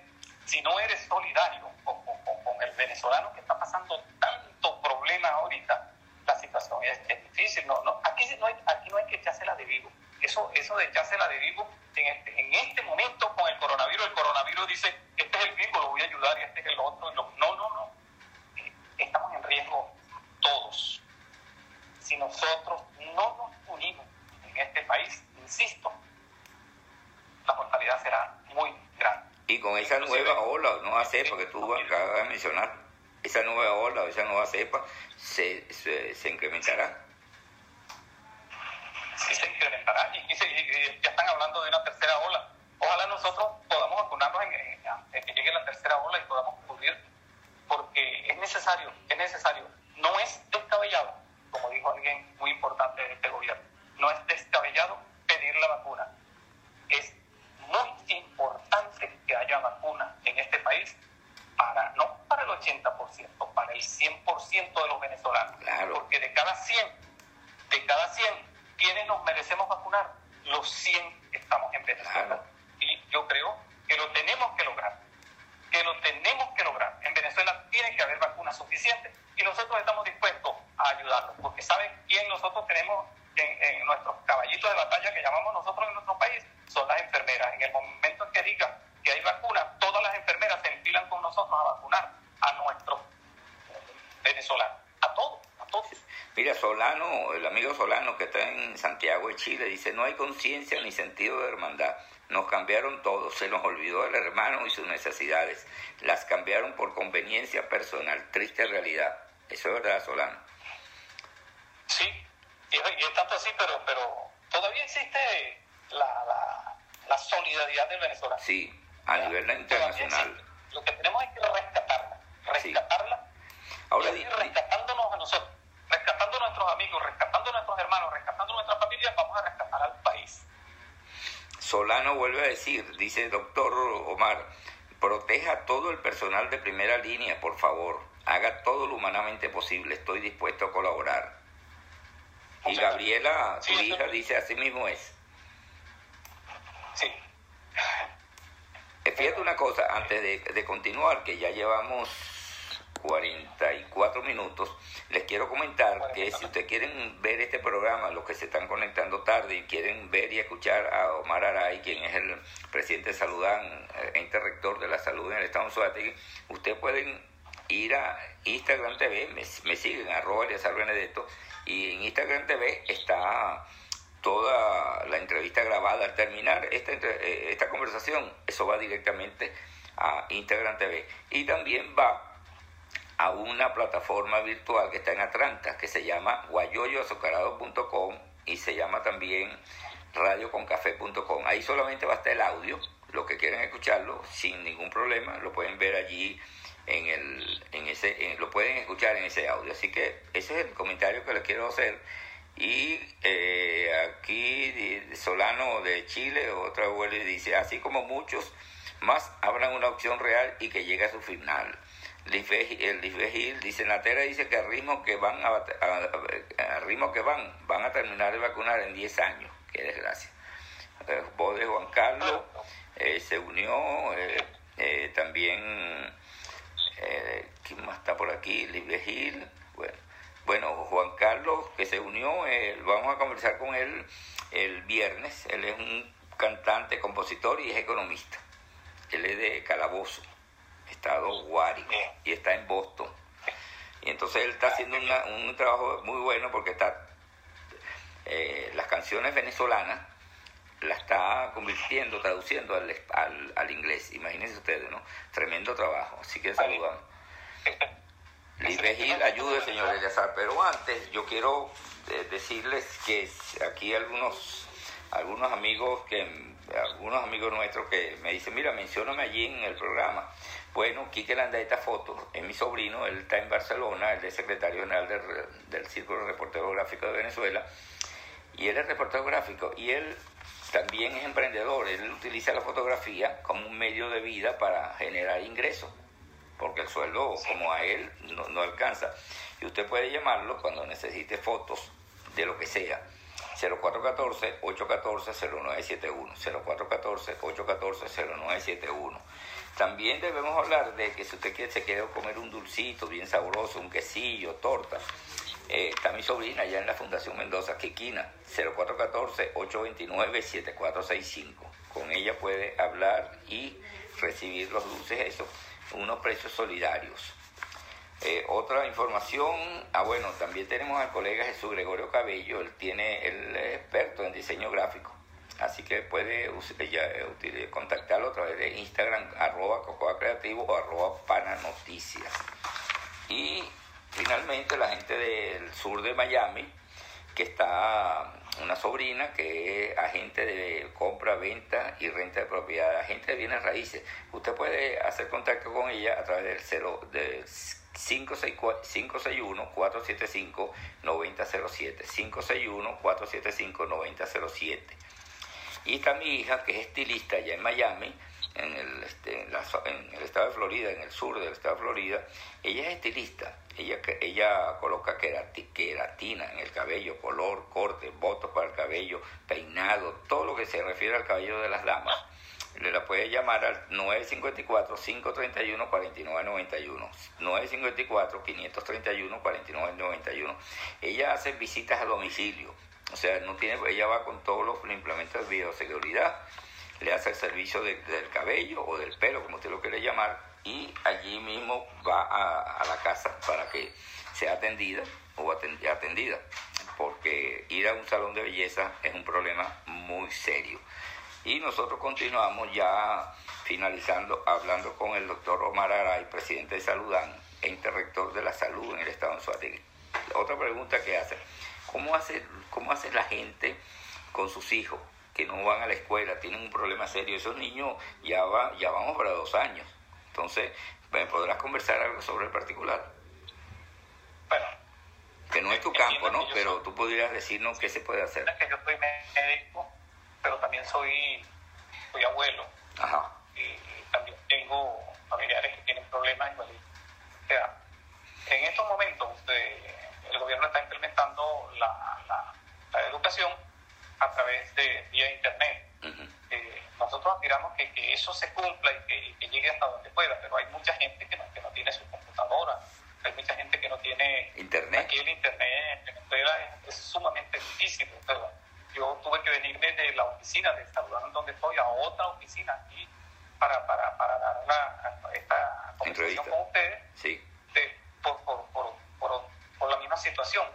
si no eres solidario con, con, el venezolano que está pasando tanto problema ahorita, la situación es, difícil. No, no, aquí, no hay, aquí no hay que echársela de vivo. Eso, eso de echársela de vivo en este, en este momento con el coronavirus, el coronavirus dice, este es el vivo, lo voy a ayudar y este es el otro. No, no, no. Estamos en riesgo todos. Si nosotros no nos unimos en este país, insisto, la mortalidad será muy grande. Y con esa nueva ola, nueva cepa que tú acabas de mencionar, esa nueva ola, esa nueva cepa, se, se, incrementará. Sí, se incrementará. Y, ya están hablando de una tercera ola. Ojalá nosotros podamos vacunarnos en, que llegue la tercera ola y podamos cubrir, porque es necesario, es necesario. No es descabellado, como dijo alguien muy importante de este gobierno, no es descabellado pedir la vacuna. Es muy importante que haya vacuna en este país para, no para el 80%, para el 100% de los venezolanos. Porque de cada 100, de cada 100, ¿quiénes nos merecemos vacunar? Los 100 que estamos en Venezuela. Y yo creo que lo tenemos que lograr, que lo tenemos que lograr. En Venezuela tiene que haber vacunas suficientes y nosotros estamos dispuestos a ayudarlos, porque ¿saben quién nosotros tenemos en, en nuestros caballitos de batalla que llamamos nosotros en nuestro país? son las enfermeras. En el momento en que diga que hay vacuna, todas las enfermeras se enfilan con nosotros a vacunar a nuestros venezolanos, a todos, a todos. Mira, Solano, el amigo Solano que está en Santiago de Chile, dice, no hay conciencia ni sentido de hermandad. Nos cambiaron todo, se nos olvidó el hermano y sus necesidades. Las cambiaron por conveniencia personal, triste realidad. Eso es verdad, Solano. Sí, y, es tanto así, pero, pero todavía existe la, la, solidaridad del venezolano. Sí, a nivel internacional. Lo que tenemos es que rescatarla, rescatarla Ahora, y rescatándonos a nosotros, rescatando a nuestros amigos, rescatando a nuestros hermanos, rescatando a nuestras familias, vamos a rescatar al país. Solano vuelve a decir, dice el doctor Omar, proteja a todo el personal de primera línea, por favor. Haga todo lo humanamente posible. Estoy dispuesto a colaborar. Y Gabriela, su hija, dice, así mismo es. Sí. Eh, fíjate una cosa, antes de, continuar, que ya llevamos 44 minutos, les quiero comentar que si ustedes quieren ver este programa, los que se están conectando tarde y quieren ver y escuchar a Omar Aray, quien es el presidente de Saludán, ente rector de la salud en el estado de Suárez, ustedes pueden ir a Instagram TV, me, siguen, arroba Benedetto, y en Instagram TV está toda la entrevista grabada. Al terminar esta, eh, esta conversación, eso va directamente a Instagram TV. Y también va a una plataforma virtual que está en Atlanta, que se llama guayoyoazucarado.com y se llama también radioconcafé.com. Ahí solamente va a estar el audio, los que quieren escucharlo sin ningún problema, lo pueden ver allí en el en ese lo pueden escuchar en ese audio. Así que ese es el comentario que les quiero hacer y eh, aquí Solano de Chile, otra abuela dice, así como muchos más abran una opción real y que llegue a su final. El Gil dice, Natera dice que al ritmo que van a, ritmo que van, van a terminar de vacunar en 10 años. Qué desgracia. Eh, de Juan Carlos eh, se unió, eh, eh también, ¿quién más está por aquí? Gil, bueno. Bueno, Juan Carlos, que se unió, vamos a conversar con él el viernes. Él es un cantante, compositor y es economista. Él es de Calabozo, estado Guárico, y está en Boston. Y entonces él está haciendo un trabajo muy bueno porque está eh, las canciones venezolanas las está convirtiendo, traduciendo al, al, al, inglés. Imagínense ustedes, ¿no? Tremendo trabajo. Así que saludamos. Libre ayude, señor Eleazar. Pero antes, yo quiero eh, decirles que aquí algunos, algunos amigos que algunos amigos nuestros que me dicen, mira, mencióname allí en el programa. Bueno, Quique esta foto, es mi sobrino, él está en Barcelona, él es secretario general del, del Círculo Reportero Gráfico de Venezuela, y él es reportero gráfico y él también es emprendedor, él utiliza la fotografía como un medio de vida para generar ingresos, porque el sueldo como a él no, no alcanza. Y usted puede llamarlo cuando necesite fotos de lo que sea. 0414-814-0971. 0414-814-0971. También debemos hablar de que si usted quiere, se quiere comer un dulcito bien sabroso, un quesillo, torta, eh, está mi sobrina allá en la Fundación Mendoza, Quiquina, 0414-829-7465. Con ella puede hablar y recibir los dulces, eso, unos precios solidarios. Eh, otra información, ah bueno, también tenemos al colega Jesús Gregorio Cabello, él tiene el experto en diseño gráfico, así que puede eh, contactarlo a través de Instagram, arroba Cocoa Creativo o arroba Pana Noticias. Y finalmente la gente del sur de Miami, que está una sobrina que es agente de compra, venta y renta de propiedad, agente de bienes raíces. Usted puede hacer contacto con ella a través del cero 561-475-9007. 561-475-9007. Y está mi hija, que es estilista allá en Miami, en el, este, en, el estado de Florida, en el sur del estado de Florida. Ella es estilista. Ella, ella coloca queratina en el cabello, color, corte, votos para el cabello, peinado, todo lo que se refiere al cabello de las damas le la puede llamar al 954-531-4991. 954-531-4991. Ella hace visitas a domicilio. O sea, no tiene, ella va con todos los implementos de bioseguridad, le hace el servicio del cabello o del pelo, como usted lo quiere llamar, y allí mismo va a, a la casa para que sea atendida o atendida, porque ir a un salón de belleza es un problema muy serio. Y nosotros continuamos ya finalizando, hablando con el doctor Omar Aray, presidente de Saludán e interrector de la salud en el estado de Suárez. Otra pregunta que hace, ¿cómo hace, ¿cómo hace la gente con sus hijos que no van a la escuela, tienen un problema serio? Esos niños ya, va, ya vamos para dos años. Entonces, ¿me podrás conversar algo sobre el particular? Bueno. Que no es tu campo, ¿no? Pero tú podrías decirnos qué se puede hacer. que yo soy médico pero también soy, soy abuelo. Y, también tengo familiares que tienen problemas O sea, en estos momentos eh, el gobierno está implementando la, la, educación a través de vía internet. Eh, nosotros aspiramos que, que, eso se cumpla y que, llegue hasta donde pueda, pero hay mucha gente que no, que no tiene su computadora, hay mucha gente que no tiene internet. Aquí el internet en Venezuela es, es sumamente difícil. Pero, yo tuve que venirme de la oficina de Saludán donde estoy a otra oficina aquí para, para, para dar la, esta conversación con ustedes de, por, por, por, por, la misma situación.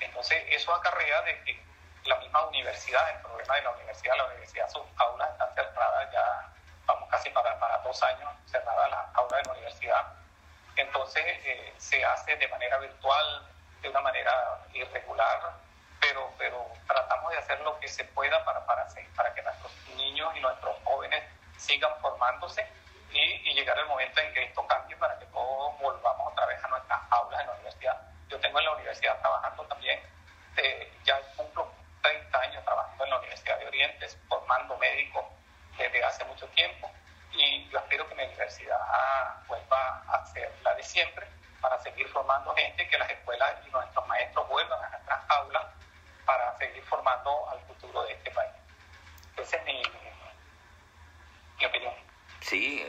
Entonces eso acarrea de que la misma universidad, el problema de la universidad, la universidad, sus aulas están cerradas ya, vamos casi para, para dos años cerradas las aulas de la universidad. Entonces eh, se hace de manera virtual, de una manera irregular, pero, pero tratamos de hacer lo que se pueda para, para, para que nuestros niños y nuestros jóvenes sigan formándose y, y, llegar el momento en que esto cambie para que todos volvamos otra vez a nuestras aulas en la universidad. Yo tengo en la universidad trabajando también, eh, ya cumplo 30 años trabajando en la Universidad de Orientes, formando médicos desde hace mucho tiempo y yo espero que mi universidad vuelva a ser la de siempre para seguir formando gente, que las escuelas y nuestros maestros vuelvan a nuestras aulas para al futuro de este país. Esa es mi, opinión. Sí,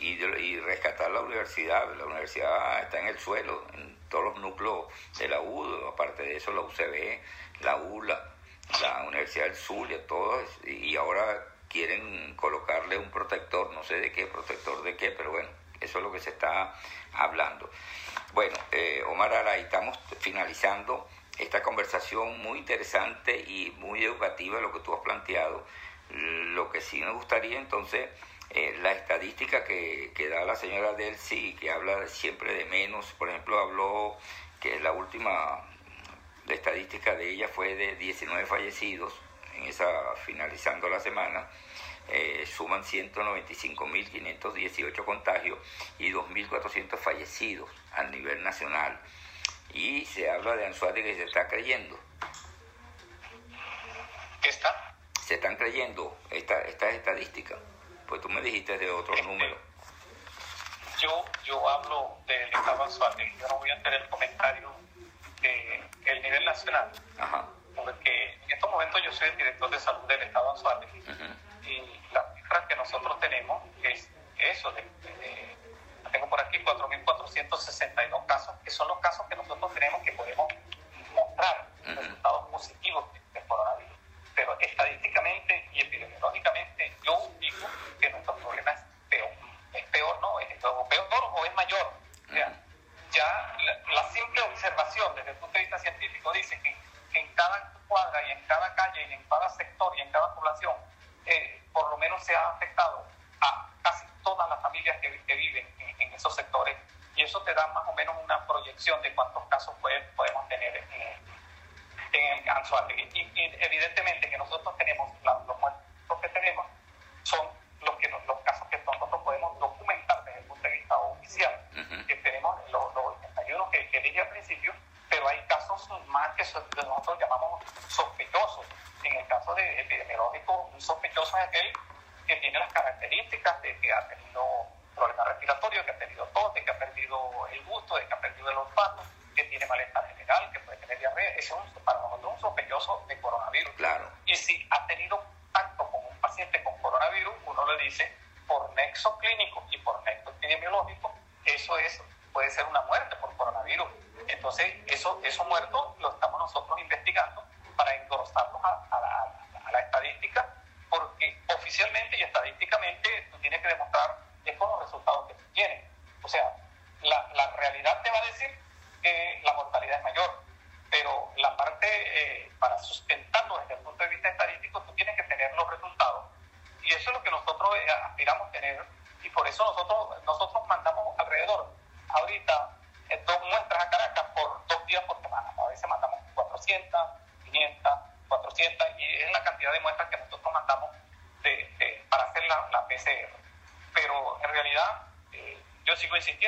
y, rescatar la universidad. La universidad está en el suelo, en todos los núcleos de la aparte de eso la UCB, la ULA, la Universidad del Zulia, todos, y ahora quieren colocarle un protector, no sé de qué, protector de qué, pero bueno, eso es lo que se está hablando. Bueno, eh, Omar Aray, estamos finalizando esta conversación muy interesante y muy educativa, lo que tú has planteado. Lo que sí me gustaría entonces, eh, la estadística que, que, da la señora Delcy, que habla siempre de menos, por ejemplo, habló que la última, estadística de ella fue de 19 fallecidos, en esa finalizando la semana, eh, suman 195.518 contagios y 2.400 fallecidos a nivel nacional y se habla de Anzuate que se está creyendo. creyendo estas esta estadísticas? Pues tú me dijiste de otros Este, números. Yo, yo hablo del estado Anzuategui, yo no voy a hacer el comentario del nivel nacional, Ajá. porque en estos momentos yo soy el director de salud del estado Anzuategui ujú, y las cifras que nosotros tenemos es eso, de, de- tengo por aquí 4.462 casos, que son los casos que nosotros tenemos que podemos mostrar resultados positivos del coronavirus. Pero estadísticamente y epidemiológicamente yo digo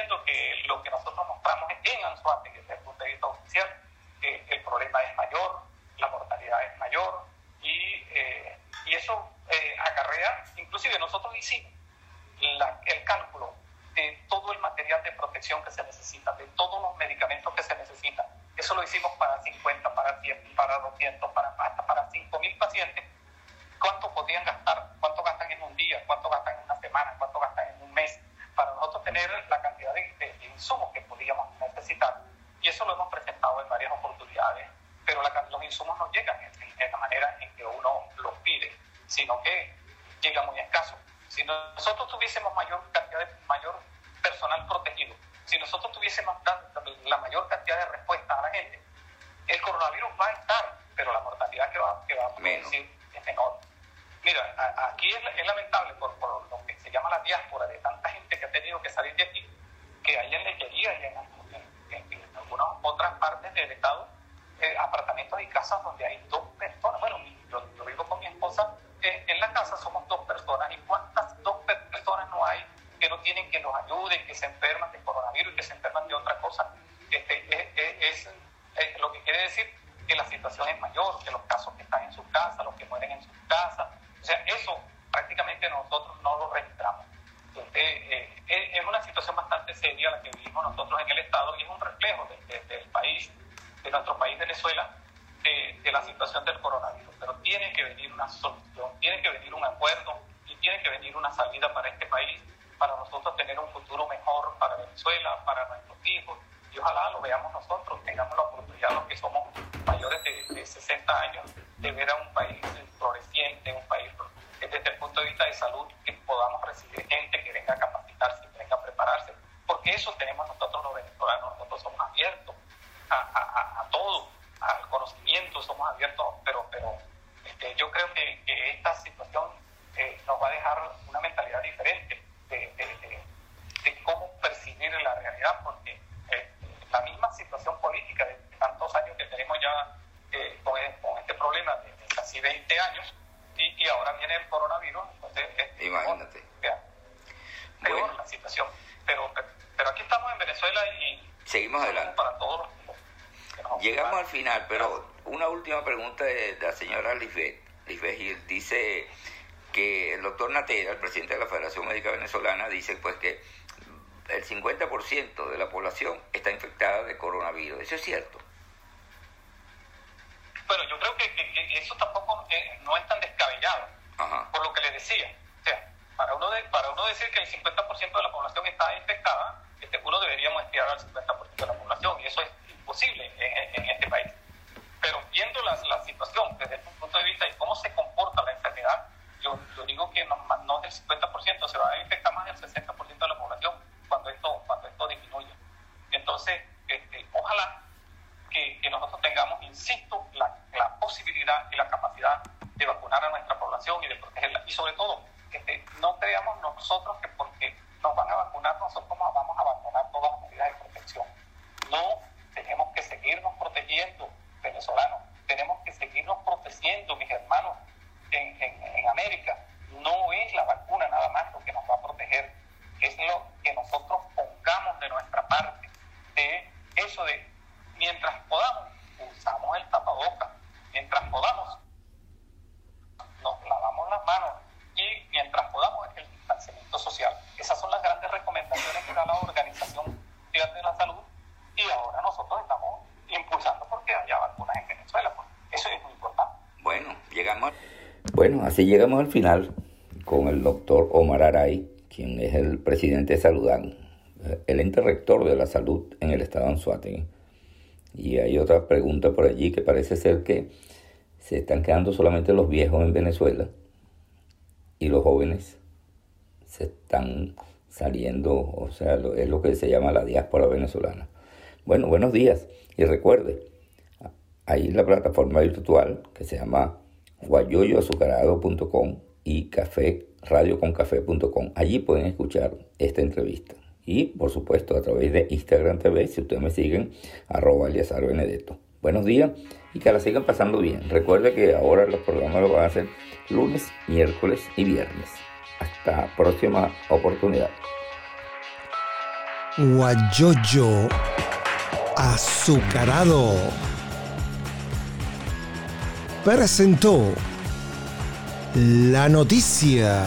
insistiendo que lo que nosotros mostramos en Anzuategui, desde el punto de vista oficial, que el problema es mayor, la mortalidad es mayor, y, eh, y eso eh, acarrea, inclusive nosotros hicimos la- el cálculo de todo el material de protección que se necesita, de todos los medicamentos que se necesitan. Eso lo hicimos para 50, para 100, para 200, para, hasta para 5.000 pacientes. ¿Cuánto podrían gastar? ¿Cuánto gastan en un día? ¿Cuánto gastan en una semana? ¿Cuánto gastan en un mes? Para nosotros tener la cantidad de, de- de insumos que podríamos necesitar. Y eso lo hemos presentado en varias oportunidades, pero la- los insumos no llegan en, la manera en que uno los pide, sino que llega muy escaso. Si nosotros tuviésemos mayor cantidad de mayor personal protegido, si nosotros tuviésemos la, mayor cantidad de respuesta a la gente, el coronavirus va a estar, pero la mortalidad que va, que va a producir es menor. Mira, a- aquí es, es lamentable por, por lo que se llama la diáspora de tanta gente que ha tenido que salir de aquí, que hay en Lechería y en, en- en- algunas otras partes del estado, eh, apartamentos y casas donde hay dos personas. Bueno, yo, yo vivo con mi esposa, eh, en la casa somos dos personas. ¿Y cuántas dos per- personas no hay que no tienen que nos ayuden, que se enferman de coronavirus que se enferman de otra cosa? Este, es, es- es- es lo que quiere decir que la situación es mayor, que los casos que están en su casa, los que mueren en su casa. O sea, eso prácticamente nosotros no lo registramos. Entonces, eh, es es una situación bastante seria la que vivimos nosotros en el Estado y es un reflejo de- de- del país, de nuestro país Venezuela, de la situación del coronavirus. Pero tiene que venir una solución, tiene que venir un acuerdo y tiene que venir una salida para este país, para nosotros tener un futuro mejor para Venezuela, para nuestros hijos. Y ojalá lo veamos nosotros, tengamos la oportunidad, los que somos mayores de, de 60 años, de ver a un país floreciente, un país que desde el punto de vista de salud, que podamos recibir gente que venga a capacitarse, que venga a prepararse, porque eso tenemos nosotros los venezolanos, nosotros somos abiertos a, a- a- a todo, al conocimiento, somos abiertos, pero, pero este, yo creo que, que esta situación eh, nos va a dejar una mentalidad diferente de, de- de- de cómo percibir la realidad, porque eh, la misma situación política de tantos años que tenemos ya eh, con, e- con este problema de, de casi 20 años, y, y ahora viene el coronavirus, entonces es Imagínate. peor, vea, peor Bueno. la situación. Pero, pero aquí estamos en Venezuela y Seguimos saludos adelante. para todos los que nos Llegamos al ocupan. final, pero una última pregunta de, de la señora Lisbeth. dice que el doctor Natera, el presidente de la Federación Médica Venezolana, dice pues que el 50% de la población está infectada coronavirus. ¿Eso es cierto? Bueno, yo creo que, eso tampoco eh, no es tan descabellado, por lo que le decía. O sea, para uno, de, para uno decir que el 50% de la población está infectada, este, uno debería muestrear al 50% de la población, y eso es imposible en, este país. Pero viendo la, la situación desde el punto de vista de cómo se comporta la enfermedad, yo, yo digo que no, no del 50%, se va a infectar más del 60% de la población cuando esto, cuando esto disminuya. Entonces, este, ojalá que, que, nosotros tengamos, insisto, la, la, posibilidad y la capacidad de vacunar a nuestra población y de protegerla. Y sobre todo, que este, no creamos nosotros que porque nos van a vacunar, nosotros vamos a abandonar todas las medidas de protección. No tenemos que seguirnos protegiendo, venezolanos. Tenemos que seguirnos protegiendo, mis hermanos en, en, América, no es la vacuna nada más lo que nos va a proteger, es lo que nosotros pongamos de nuestra parte, de eso de mientras podamos, usamos el tapaboca, mientras podamos, nos lavamos las manos y mientras podamos el distanciamiento social. Esas son las grandes recomendaciones que da la Organización Mundial de la Salud y ahora nosotros estamos impulsando porque haya vacunas en Venezuela. Pues eso es muy importante. Bueno, llegamos. Bueno, así llegamos al final con el doctor Omar Aray, quien es el presidente de Saludán, el ente rector de la salud en el estado de Anzuategui. Y hay otra pregunta por allí que parece ser que se están quedando solamente los viejos en Venezuela y los jóvenes se están saliendo, o sea, es lo que se llama la diáspora venezolana. Bueno, buenos días y recuerde, hay la plataforma virtual que se llama guayoyoazucarado.com y café radioconcafé.com. Allí pueden escuchar esta entrevista. Y por supuesto a través de Instagram TV, si ustedes me siguen, arroba Eliazar. Buenos días y que la sigan pasando bien. Recuerde que ahora los programas los van a hacer lunes, miércoles y viernes. Hasta próxima oportunidad. Guayoyo azucarado presentó la noticia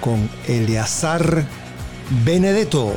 con Eleazar Benedetto.